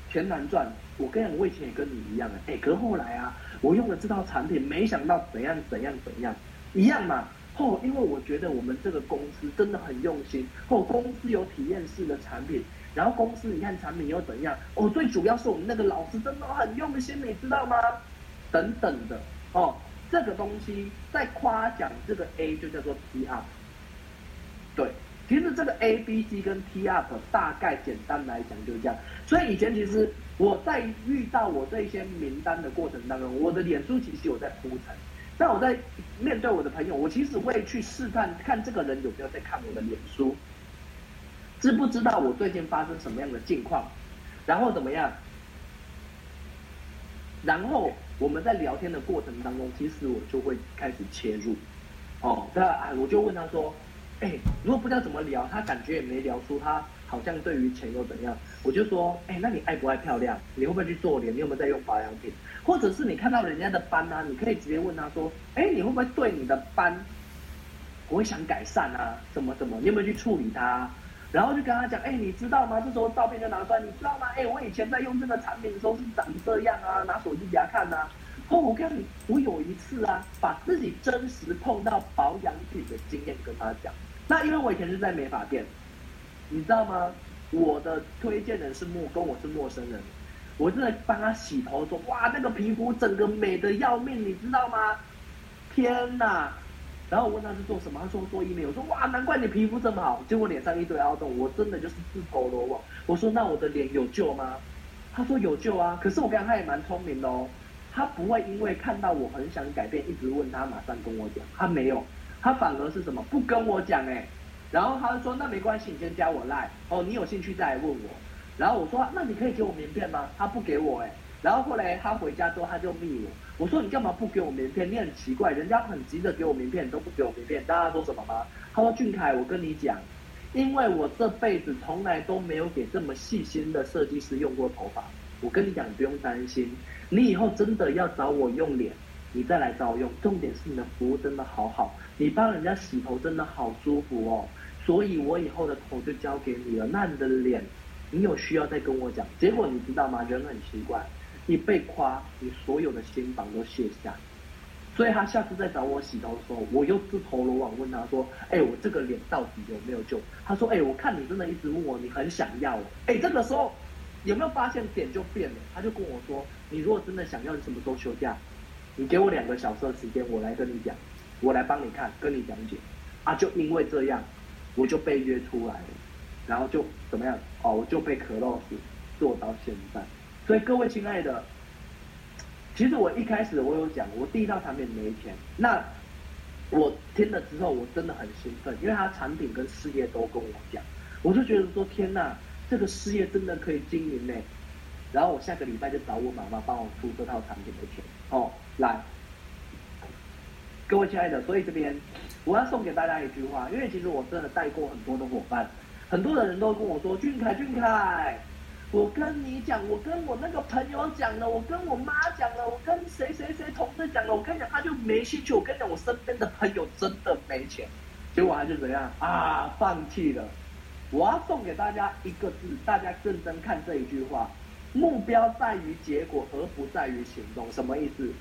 B: 钱难赚，我跟你，我以前也跟你一样哎、欸，可后来啊，我用了这套产品，没想到怎样怎样怎样，一样嘛。哦因为我觉得我们这个公司真的很用心，哦公司有体验式的产品。然后公司你看产品又怎样？哦，最主要是我们那个老师真的很用心，你知道吗？等等的哦，这个东西在夸奖这个 A 就叫做 T up。对，其实这个 A B C 跟 T up 大概简单来讲就是这样。所以以前其实我在遇到我这些名单的过程当中，我的脸书其实有在铺陈。但我在面对我的朋友，我其实会去试探看这个人有没有在看我的脸书。知不知道我最近发生什么样的境况？然后怎么样？然后我们在聊天的过程当中，其实我就会开始切入。哦，那，我就问他说：“哎，如果不知道怎么聊，他感觉也没聊出他好像对于钱又怎样。”我就说：“哎，那你爱不爱漂亮？你会不会去做脸？你有没有在用保养品？或者是你看到人家的斑啊，你可以直接问他说：‘哎，你会不会对你的斑，我会想改善啊？怎么怎么？你有没有去处理它？’”然后就跟他讲，哎，你知道吗？这时候照片就拿出来，你知道吗？哎，我以前在用这个产品的时候是长这样啊，拿手机给他看呐、啊。哦，我跟你，我有一次啊，把自己真实碰到保养品的经验跟他讲。那因为我以前是在美发店，你知道吗？我的推荐人是陌，跟我是陌生人，我正在帮他洗头，说哇，那个皮肤整个美的要命，你知道吗？天哪！然后我问他是做什么，他说做医美。我说哇，难怪你皮肤这么好。结果脸上一堆凹洞，我真的就是自投罗网。我说那我的脸有救吗？他说有救啊。可是我刚刚他也蛮聪明的哦，他不会因为看到我很想改变，一直问他，马上跟我讲。他没有，他反而是什么不跟我讲哎。然后他就说那没关系，你先加我赖哦，你有兴趣再来问我。然后我说那你可以给我名片吗？他不给我哎。然后后来他回家之后他就密我。我说你干嘛不给我名片？你很奇怪，人家很急着给我名片，你都不给我名片。大家说什么吗？他说俊凯，我跟你讲，因为我这辈子从来都没有给这么细心的设计师用过头发。我跟你讲，你不用担心，你以后真的要找我用脸，你再来找我用。重点是你的服务真的好好，你帮人家洗头真的好舒服哦。所以我以后的头就交给你了。那你的脸，你有需要再跟我讲。结果你知道吗？人很奇怪，你被夸，你所有的心防都卸下。所以他下次再找我洗头的时候，我又自投罗网问他说：“哎，我这个脸到底有没有救？”他说：“哎，我看你真的一直问我，你很想要。哎，这个时候有没有发现点就变了？他就跟我说：‘你如果真的想要，你什么时候休假？你给我两个小时的时间，我来跟你讲，我来帮你看，跟你讲解。’啊，就因为这样。”我就被约出来了，然后就怎么样？哦，我就被 close 做到现在。所以各位亲爱的，其实我一开始我有讲，我第一套产品没钱。那我听了之后，我真的很兴奋，因为他产品跟事业都跟我讲，我就觉得说天哪，这个事业真的可以经营呢。然后我下个礼拜就找我妈妈帮我出这套产品的钱。哦，来，各位亲爱的，所以这边。我要送给大家一句话，因为其实我真的带过很多的伙伴，很多的人都跟我说：“俊凯，俊凯，我跟你讲，我跟我那个朋友讲了，我跟我妈讲了，我跟谁谁谁同事讲了，我跟你讲，他就没兴趣。我跟你讲，我身边的朋友真的没钱，结果还是怎样啊？放弃了。我要送给大家一个字，大家认真看这一句话：目标在于结果，而不在于行动。什么意思？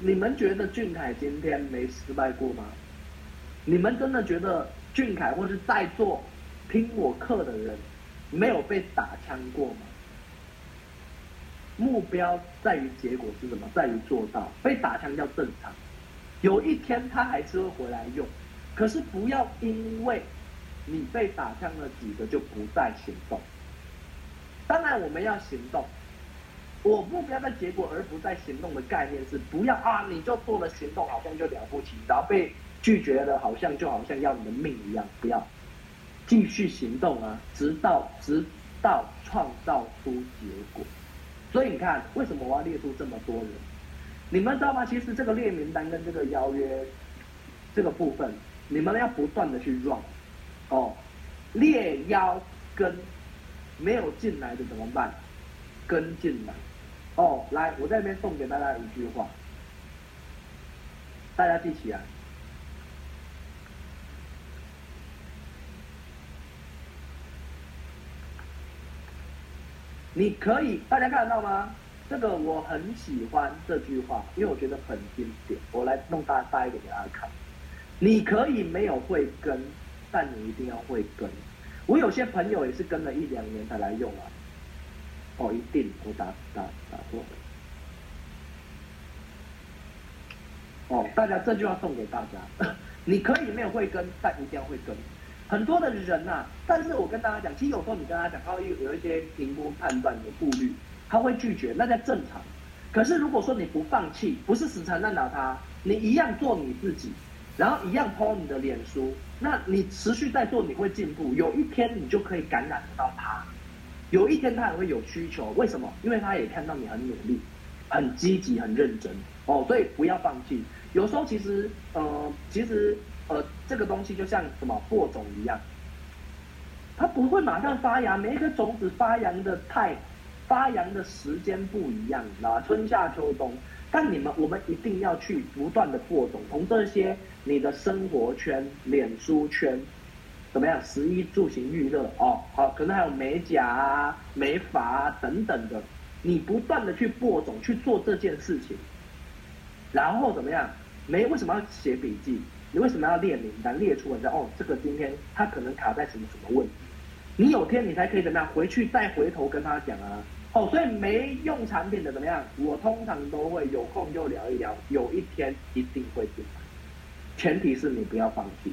B: 你们觉得俊凯今天没失败过吗？你们真的觉得俊凯或是在座听我课的人没有被打枪过吗？目标在于结果是什么？在于做到。被打枪叫正常，有一天他还是会回来用。可是不要因为你被打枪了几个就不再行动。当然我们要行动。我目标的结果而不在行动的概念是，不要啊，你就做了行动，好像就了不起，然后被拒绝了，好像就好像要你的命一样，不要继续行动啊，直到直到创造出结果。所以你看，为什么我要列出这么多人？你们知道吗？其实这个列名单跟这个邀约这个部分，你们要不断的去 run 哦，列邀跟没有进来的怎么办？跟进来。哦，来，我在这边送给大家一句话，大家记起来。你可以，大家看得到吗？这个我很喜欢这句话，因为我觉得很经典。我来弄大大一点给大家看。你可以没有慧根，但你一定要慧根。我有些朋友也是跟了一两年才来用啊。哦，一定，我打打打错了。哦，大家这句话送给大家，你可以没有慧根，但一定要慧根。很多的人呐、啊，但是我跟大家讲，其实有时候你跟他讲，他会有有一些评估判断的顾虑，他会拒绝，那在正常。可是如果说你不放弃，不是死缠烂打他，你一样做你自己，然后一样 po 你的脸书，那你持续在做，你会进步，有一天你就可以感染到他。有一天他也会有需求，为什么？因为他也看到你很努力、很积极、很认真哦，所以不要放弃。有时候其实，呃，其实，呃，这个东西就像什么播种一样，它不会马上发芽，每一个种子发芽的太、发芽的时间不一样，啊，春夏秋冬。但你们，我们一定要去不断的播种，从这些你的生活圈、脸书圈。怎么样？食衣住行娱乐哦，好，可能还有美甲啊、美发啊等等的，你不断的去播种去做这件事情，然后怎么样？没为什么要写笔记？你为什么要列名单？列出来哦，这个今天他可能卡在什么什么问题？你有天你才可以怎么样？回去再回头跟他讲啊。哦，所以没用产品的怎么样？我通常都会有空就聊一聊，有一天一定会进来，前提是你不要放弃。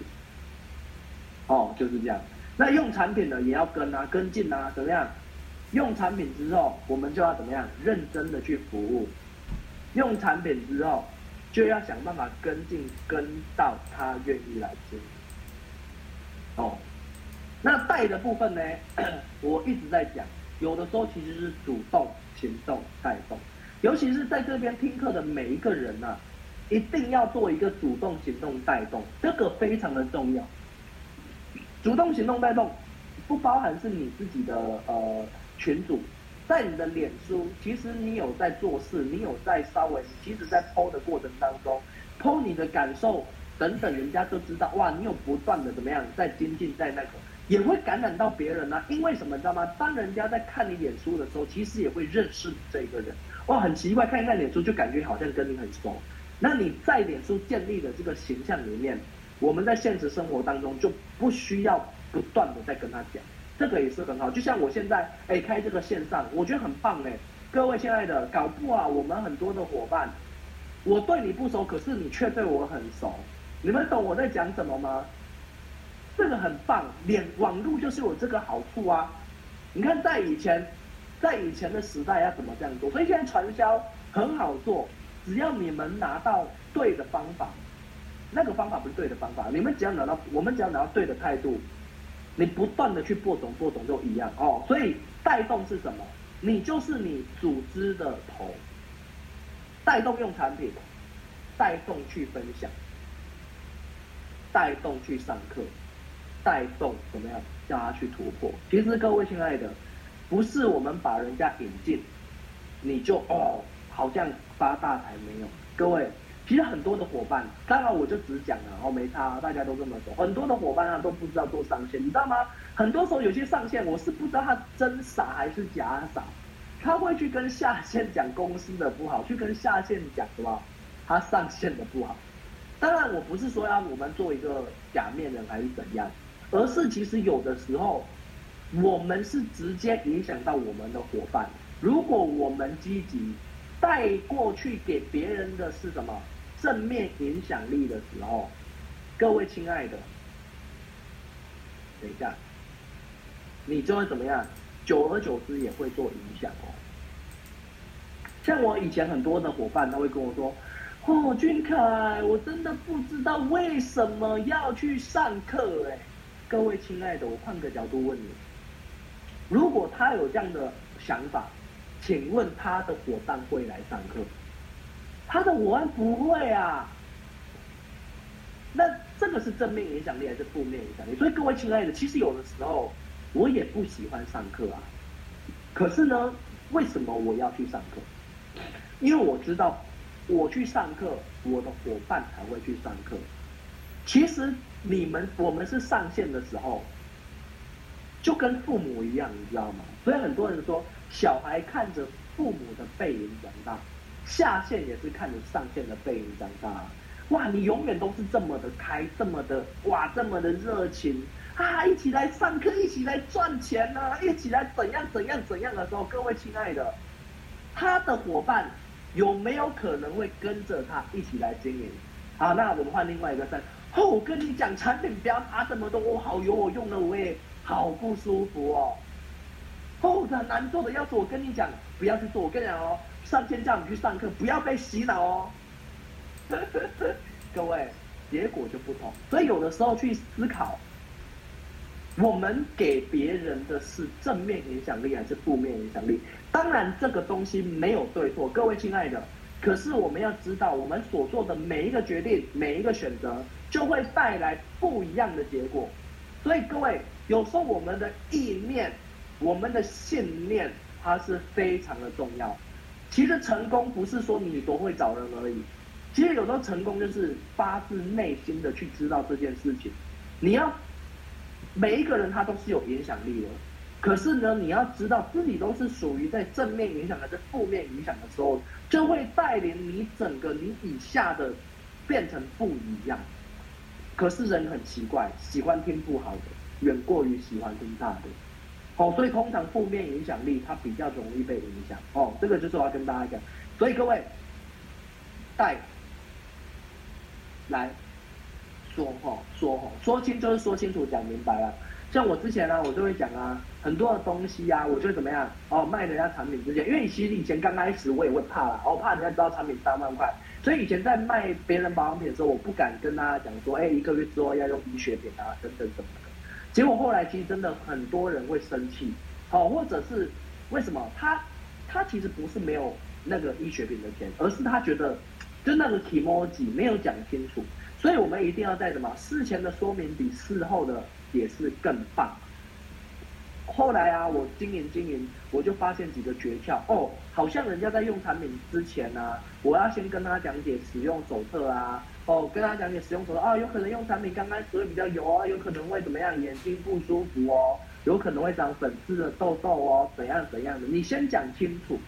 B: 哦，就是这样。那用产品的也要跟啊，跟进啊，怎么样？用产品之后，我们就要怎么样？认真的去服务。用产品之后，就要想办法跟进，跟到他愿意来接。哦，那带的部分呢？我一直在讲，有的时候其实是主动行动带动，尤其是在这边听课的每一个人啊，一定要做一个主动行动带动，这个非常的重要。主动行动带动，不包含是你自己的呃群主，在你的脸书，其实你有在做事，你有在稍微，其实在剖的过程当中剖你的感受，等等，人家都知道哇，你有不断的怎么样在精进，在那个也会感染到别人呢、因为什么，你知道吗？当人家在看你脸书的时候，其实也会认识你这个人。哇，很奇怪，看一看脸书就感觉好像跟你很熟。那你在脸书建立的这个形象里面，我们在现实生活当中就不需要不断的在跟他讲，这个也是很好。就像我现在哎开这个线上，我觉得很棒哎。各位亲爱的，搞不好我们很多的伙伴，我对你不熟，可是你却对我很熟。你们懂我在讲什么吗？这个很棒，连网络就是有这个好处啊。你看在以前，在以前的时代要怎么这样做？所以现在传销很好做。只要你们拿到对的方法，那个方法不是对的方法，你们只要拿到，我们只要拿到对的态度，你不断的去播种播种就一样哦。所以带动是什么？你就是你组织的头，带动用产品，带动去分享，带动去上课，带动怎么样叫他去突破？其实各位亲爱的，不是我们把人家引进，你就哦。好像发大财没有，各位，其实很多的伙伴，当然我就只讲了，哦，没差，大家都这么说。很多的伙伴啊都不知道做上线，你知道吗？很多时候有些上线，我是不知道他真傻还是假傻，他会去跟下线讲公司的不好，去跟下线讲什么他上线的不好。当然我不是说要我们做一个假面人还是怎样，而是其实有的时候，我们是直接影响到我们的伙伴。如果我们积极。带过去给别人的是什么正面影响力的时候，各位亲爱的，等一下，你就会怎么样？久而久之也会做影响哦。像我以前很多的伙伴，他会跟我说：“哦，俊凯，我真的不知道为什么要去上课。”哎，各位亲爱的，我换个角度问你，如果他有这样的想法。请问他的伙伴会来上课？他的伙伴不会啊。那这个是正面影响力还是负面影响力？所以各位亲爱的，其实有的时候我也不喜欢上课啊。可是呢，为什么我要去上课？因为我知道我去上课，我的伙伴才会去上课。其实你们我们是上线的时候，就跟父母一样，你知道吗？所以很多人说。小孩看着父母的背影长大，下线也是看着上线的背影长大。哇，你永远都是这么的开，这么的哇，这么的热情啊！一起来上课，一起来赚钱呐、啊，一起来怎样怎样怎样的时候，各位亲爱的，他的伙伴有没有可能会跟着他一起来经营？好，那我们换另外一个身。哦，我跟你讲，产品不要拿这么多，我好油，我用了我也好不舒服哦。哦，很难做的，要是我跟你讲，不要去做。我跟你讲哦，上天叫你去上课，不要被洗脑哦。各位，结果就不同。所以有的时候去思考，我们给别人的是正面影响力还是负面影响力？当然，这个东西没有对错，各位亲爱的。可是我们要知道，我们所做的每一个决定、每一个选择，就会带来不一样的结果。所以各位，有时候我们的意念。我们的信念，它是非常的重要。其实成功不是说你多会找人而已，其实有时候成功就是发自内心的去知道这件事情。你要每一个人他都是有影响力的，可是呢，你要知道自己都是属于在正面影响还是负面影响的时候，就会带领你整个你以下的变成不一样。可是人很奇怪，喜欢听不好的，远过于喜欢听大的。哦，所以通常负面影响力它比较容易被影响。哦，这个就是我要跟大家讲。所以各位，带来说哈，说哈，说清就是说清楚，讲明白了。像我之前呢，我就会讲啊，很多的东西啊，我就会怎么样？哦，卖人家产品之前，因为其实以前刚开始我也会怕啦，我怕人家知道产品三万块，所以以前在卖别人保养品的时候，我不敢跟大家讲说，哎，一个月之后要用医学品啊，等等什么。结果后来其实真的很多人会生气，好，或者是为什么他他其实不是没有那个医学品的钱，而是他觉得就那个 kimoji 没有讲清楚，所以我们一定要在什么事前的说明比事后的解释更棒。后来啊，我经营经营，我就发现几个诀窍哦，好像人家在用产品之前呢、啊，我要先跟他讲解使用手册啊，哦，跟他讲你使用手册啊，有可能用产品刚开始会比较油啊，有可能会怎么样，眼睛不舒服哦，有可能会长粉刺的痘痘哦，怎样怎样的，你先讲清楚，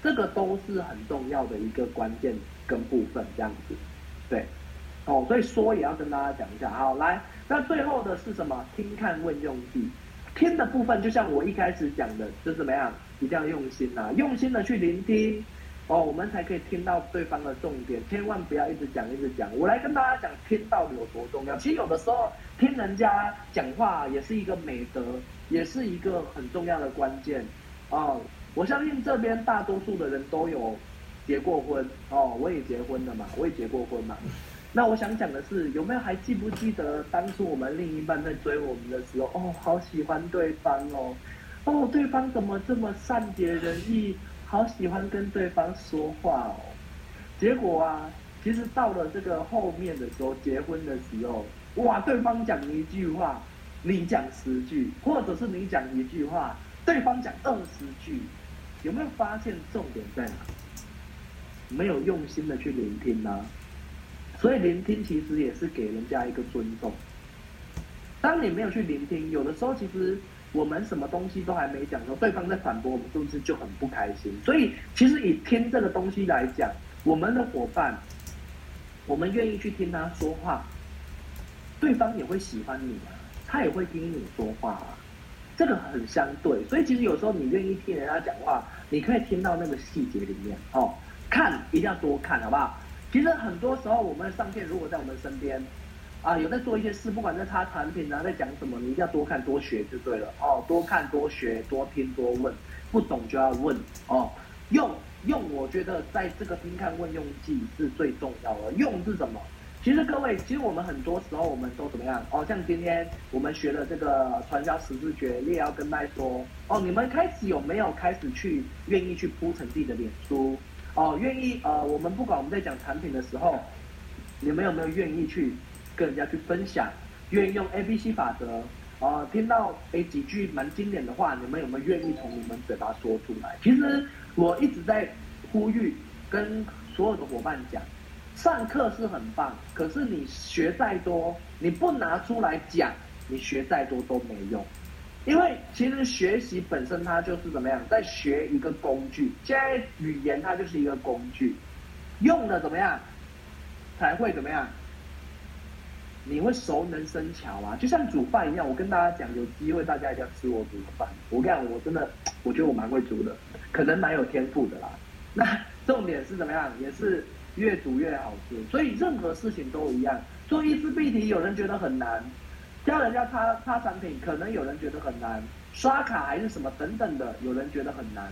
B: 这个都是很重要的一个关键跟部分，这样子，对，哦，所以说也要跟大家讲一下，好，来，那最后的是什么？听看问用记，听的部分就像我一开始讲的，就怎么样，一定要用心呐、用心的去聆听。哦，我们才可以听到对方的重点，千万不要一直讲一直讲。我来跟大家讲，听到底有多重要。其实有的时候听人家讲话也是一个美德，也是一个很重要的关键。哦，我相信这边大多数的人都有结过婚，哦，我也结婚了嘛，我也结过婚嘛。那我想讲的是，有没有还记不记得当初我们另一半在追我们的时候，哦，好喜欢对方哦，哦，对方怎么这么善解人意？好喜欢跟对方说话哦，结果啊，其实到了这个后面的时候，结婚的时候，哇，对方讲一句话，你讲十句，或者是你讲一句话，对方讲二十句，有没有发现重点在哪？没有用心的去聆听呢、啊？所以聆听其实也是给人家一个尊重。当你没有去聆听，有的时候其实。我们什么东西都还没讲，说对方在反驳我们，是不是就很不开心？所以，其实以听这个东西来讲，我们的伙伴，我们愿意去听他说话，对方也会喜欢你啊，他也会听你说话啊，这个很相对。所以，其实有时候你愿意听人家讲话，你可以听到那个细节里面哦。看一定要多看，好不好？其实很多时候，我们的上线如果在我们身边。啊，有在做一些事，不管在擦产品啊，在讲什么，你一定要多看多学就对了哦。多看多学，多听多问，不懂就要问哦。用用，我觉得在这个听看问用记是最重要的。用是什么？其实各位，其实我们很多时候我们都怎么样哦？像今天我们学了这个传销十字诀，你也要跟麦说哦，你们开始有没有开始去愿意去铺成自己的脸书哦？愿意呃，我们不管我们在讲产品的时候，你们有没有愿意去？跟人家去分享，愿意用 A B C 法则，啊、听到诶几句蛮经典的话，你们有没有愿意从你们嘴巴说出来？其实我一直在呼吁，跟所有的伙伴讲，上课是很棒，可是你学再多，你不拿出来讲，你学再多都没用，因为其实学习本身它就是怎么样，在学一个工具，现在语言它就是一个工具，用的怎么样，才会怎么样。你会熟能生巧啊，就像煮饭一样。我跟大家讲，有机会大家一定要吃我煮的饭。我跟你讲，我真的，我觉得我蛮会煮的，可能蛮有天赋的啦。那重点是怎么样？也是越煮越好吃。所以任何事情都一样，做一支笔体，有人觉得很难；教人家擦擦产品，可能有人觉得很难；刷卡还是什么等等的，有人觉得很难。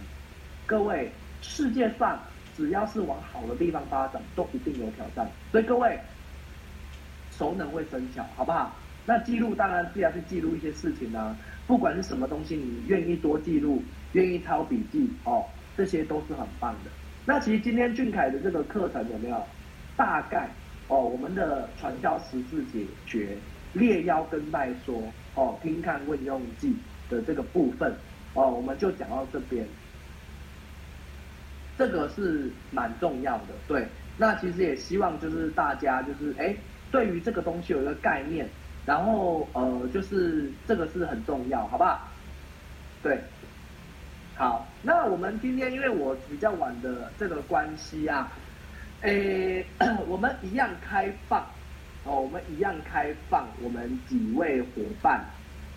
B: 各位，世界上只要是往好的地方发展，都一定有挑战。所以各位。熟能会生巧，好不好？那记录当然是要去记录一些事情啊，不管是什么东西，你愿意多记录，愿意抄笔记哦，这些都是很棒的。那其实今天俊凯的这个课程有没有大概哦？我们的传销十字解决列腰跟代说哦，听看问用记的这个部分哦，我们就讲到这边。这个是蛮重要的，对。那其实也希望就是大家就是哎。对于这个东西有一个概念，然后呃，就是这个是很重要，好不好？对，好，那我们今天因为我比较晚的这个关系啊，诶，我们一样开放哦，我们一样开放我们几位伙伴，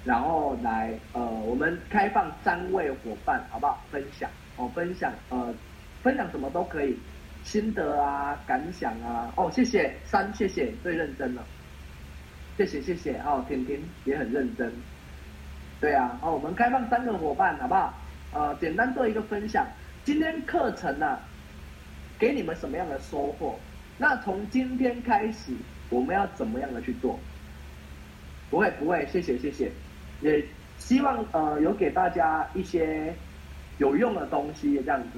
B: 然后来呃，我们开放三位伙伴，好不好？分享哦，分享呃，分享什么都可以。心得啊，感想啊，哦，谢谢三，谢谢最认真了，谢谢谢谢哦，天天也很认真，对啊，哦，我们开放三个伙伴，好不好？呃，简单做一个分享，今天课程呢、啊，给你们什么样的收获？那从今天开始，我们要怎么样的去做？不会不会，谢谢谢谢，也希望呃有给大家一些有用的东西，这样子。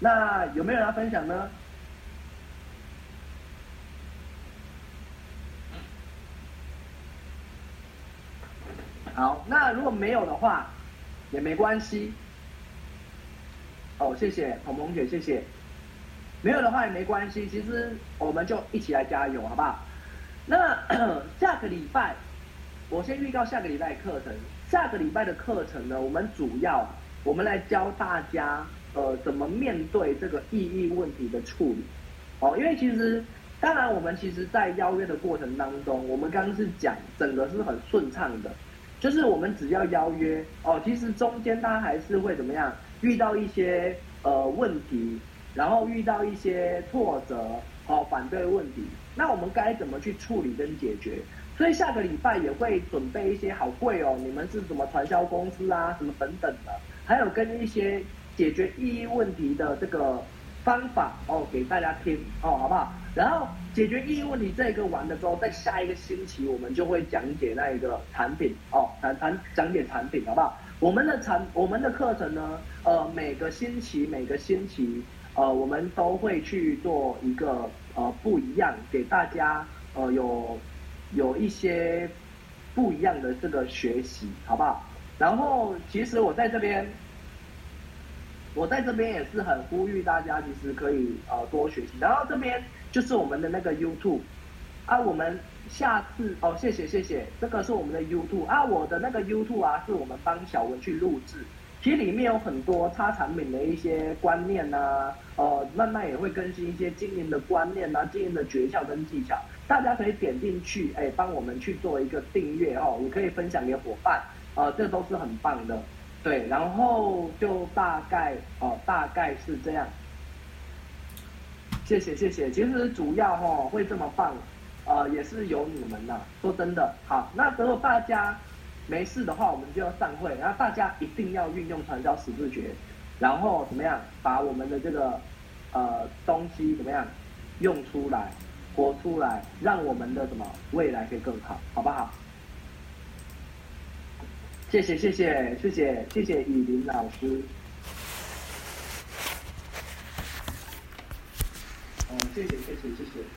B: 那有没有人要分享呢？好，那如果没有的话，也没关系，哦，谢谢彤彤姐，谢谢。没有的话也没关系，其实我们就一起来加油，好不好？那 下个礼拜，我先预告下个礼拜课程。下个礼拜的课程呢，我们主要我们来教大家，呃，怎么面对这个异议问题的处理。哦，因为其实，当然我们其实，在邀约的过程当中，我们刚刚是讲整个是很顺畅的，就是我们只要邀约，哦，其实中间它还是会怎么样，遇到一些呃问题。然后遇到一些挫折，哦，反对问题，那我们该怎么去处理跟解决？所以下个礼拜也会准备一些好贵哦，你们是什么传销公司啊，什么等等的，还有跟一些解决异议问题的这个方法哦，给大家听哦，好不好？然后解决异议问题这个完了之后，在下一个星期我们就会讲解那一个产品哦，谈谈讲解产品，好不好？我们的产我们的课程呢，呃，每个星期每个星期。呃，我们都会去做一个呃不一样，给大家呃有有一些不一样的这个学习，好不好？然后其实我在这边，我在这边也是很呼吁大家，其实可以呃多学习。然后这边就是我们的那个 YouTube 啊，我们下次哦，谢谢谢谢，这个是我们的 YouTube 啊，我的那个 YouTube 啊，是我们帮小文去录制。其实里面有很多差产品的一些观念呐、啊，呃，慢慢也会更新一些经营的观念呐、经营的诀窍跟技巧，大家可以点进去，哎，帮我们去做一个订阅哦，也可以分享给伙伴，呃，这都是很棒的，对，然后就大概哦、大概是这样，谢谢谢谢，其实主要哈、哦、会这么棒，呃，也是有你们呐，说真的，好，那如果大家。没事的话，我们就要散会。然后大家一定要运用传销十字诀，然后怎么样把我们的这个呃东西怎么样用出来、活出来，让我们的什么未来可以更好，好不好？谢谢谢谢谢谢谢谢雨林老师。嗯，谢谢谢谢谢谢。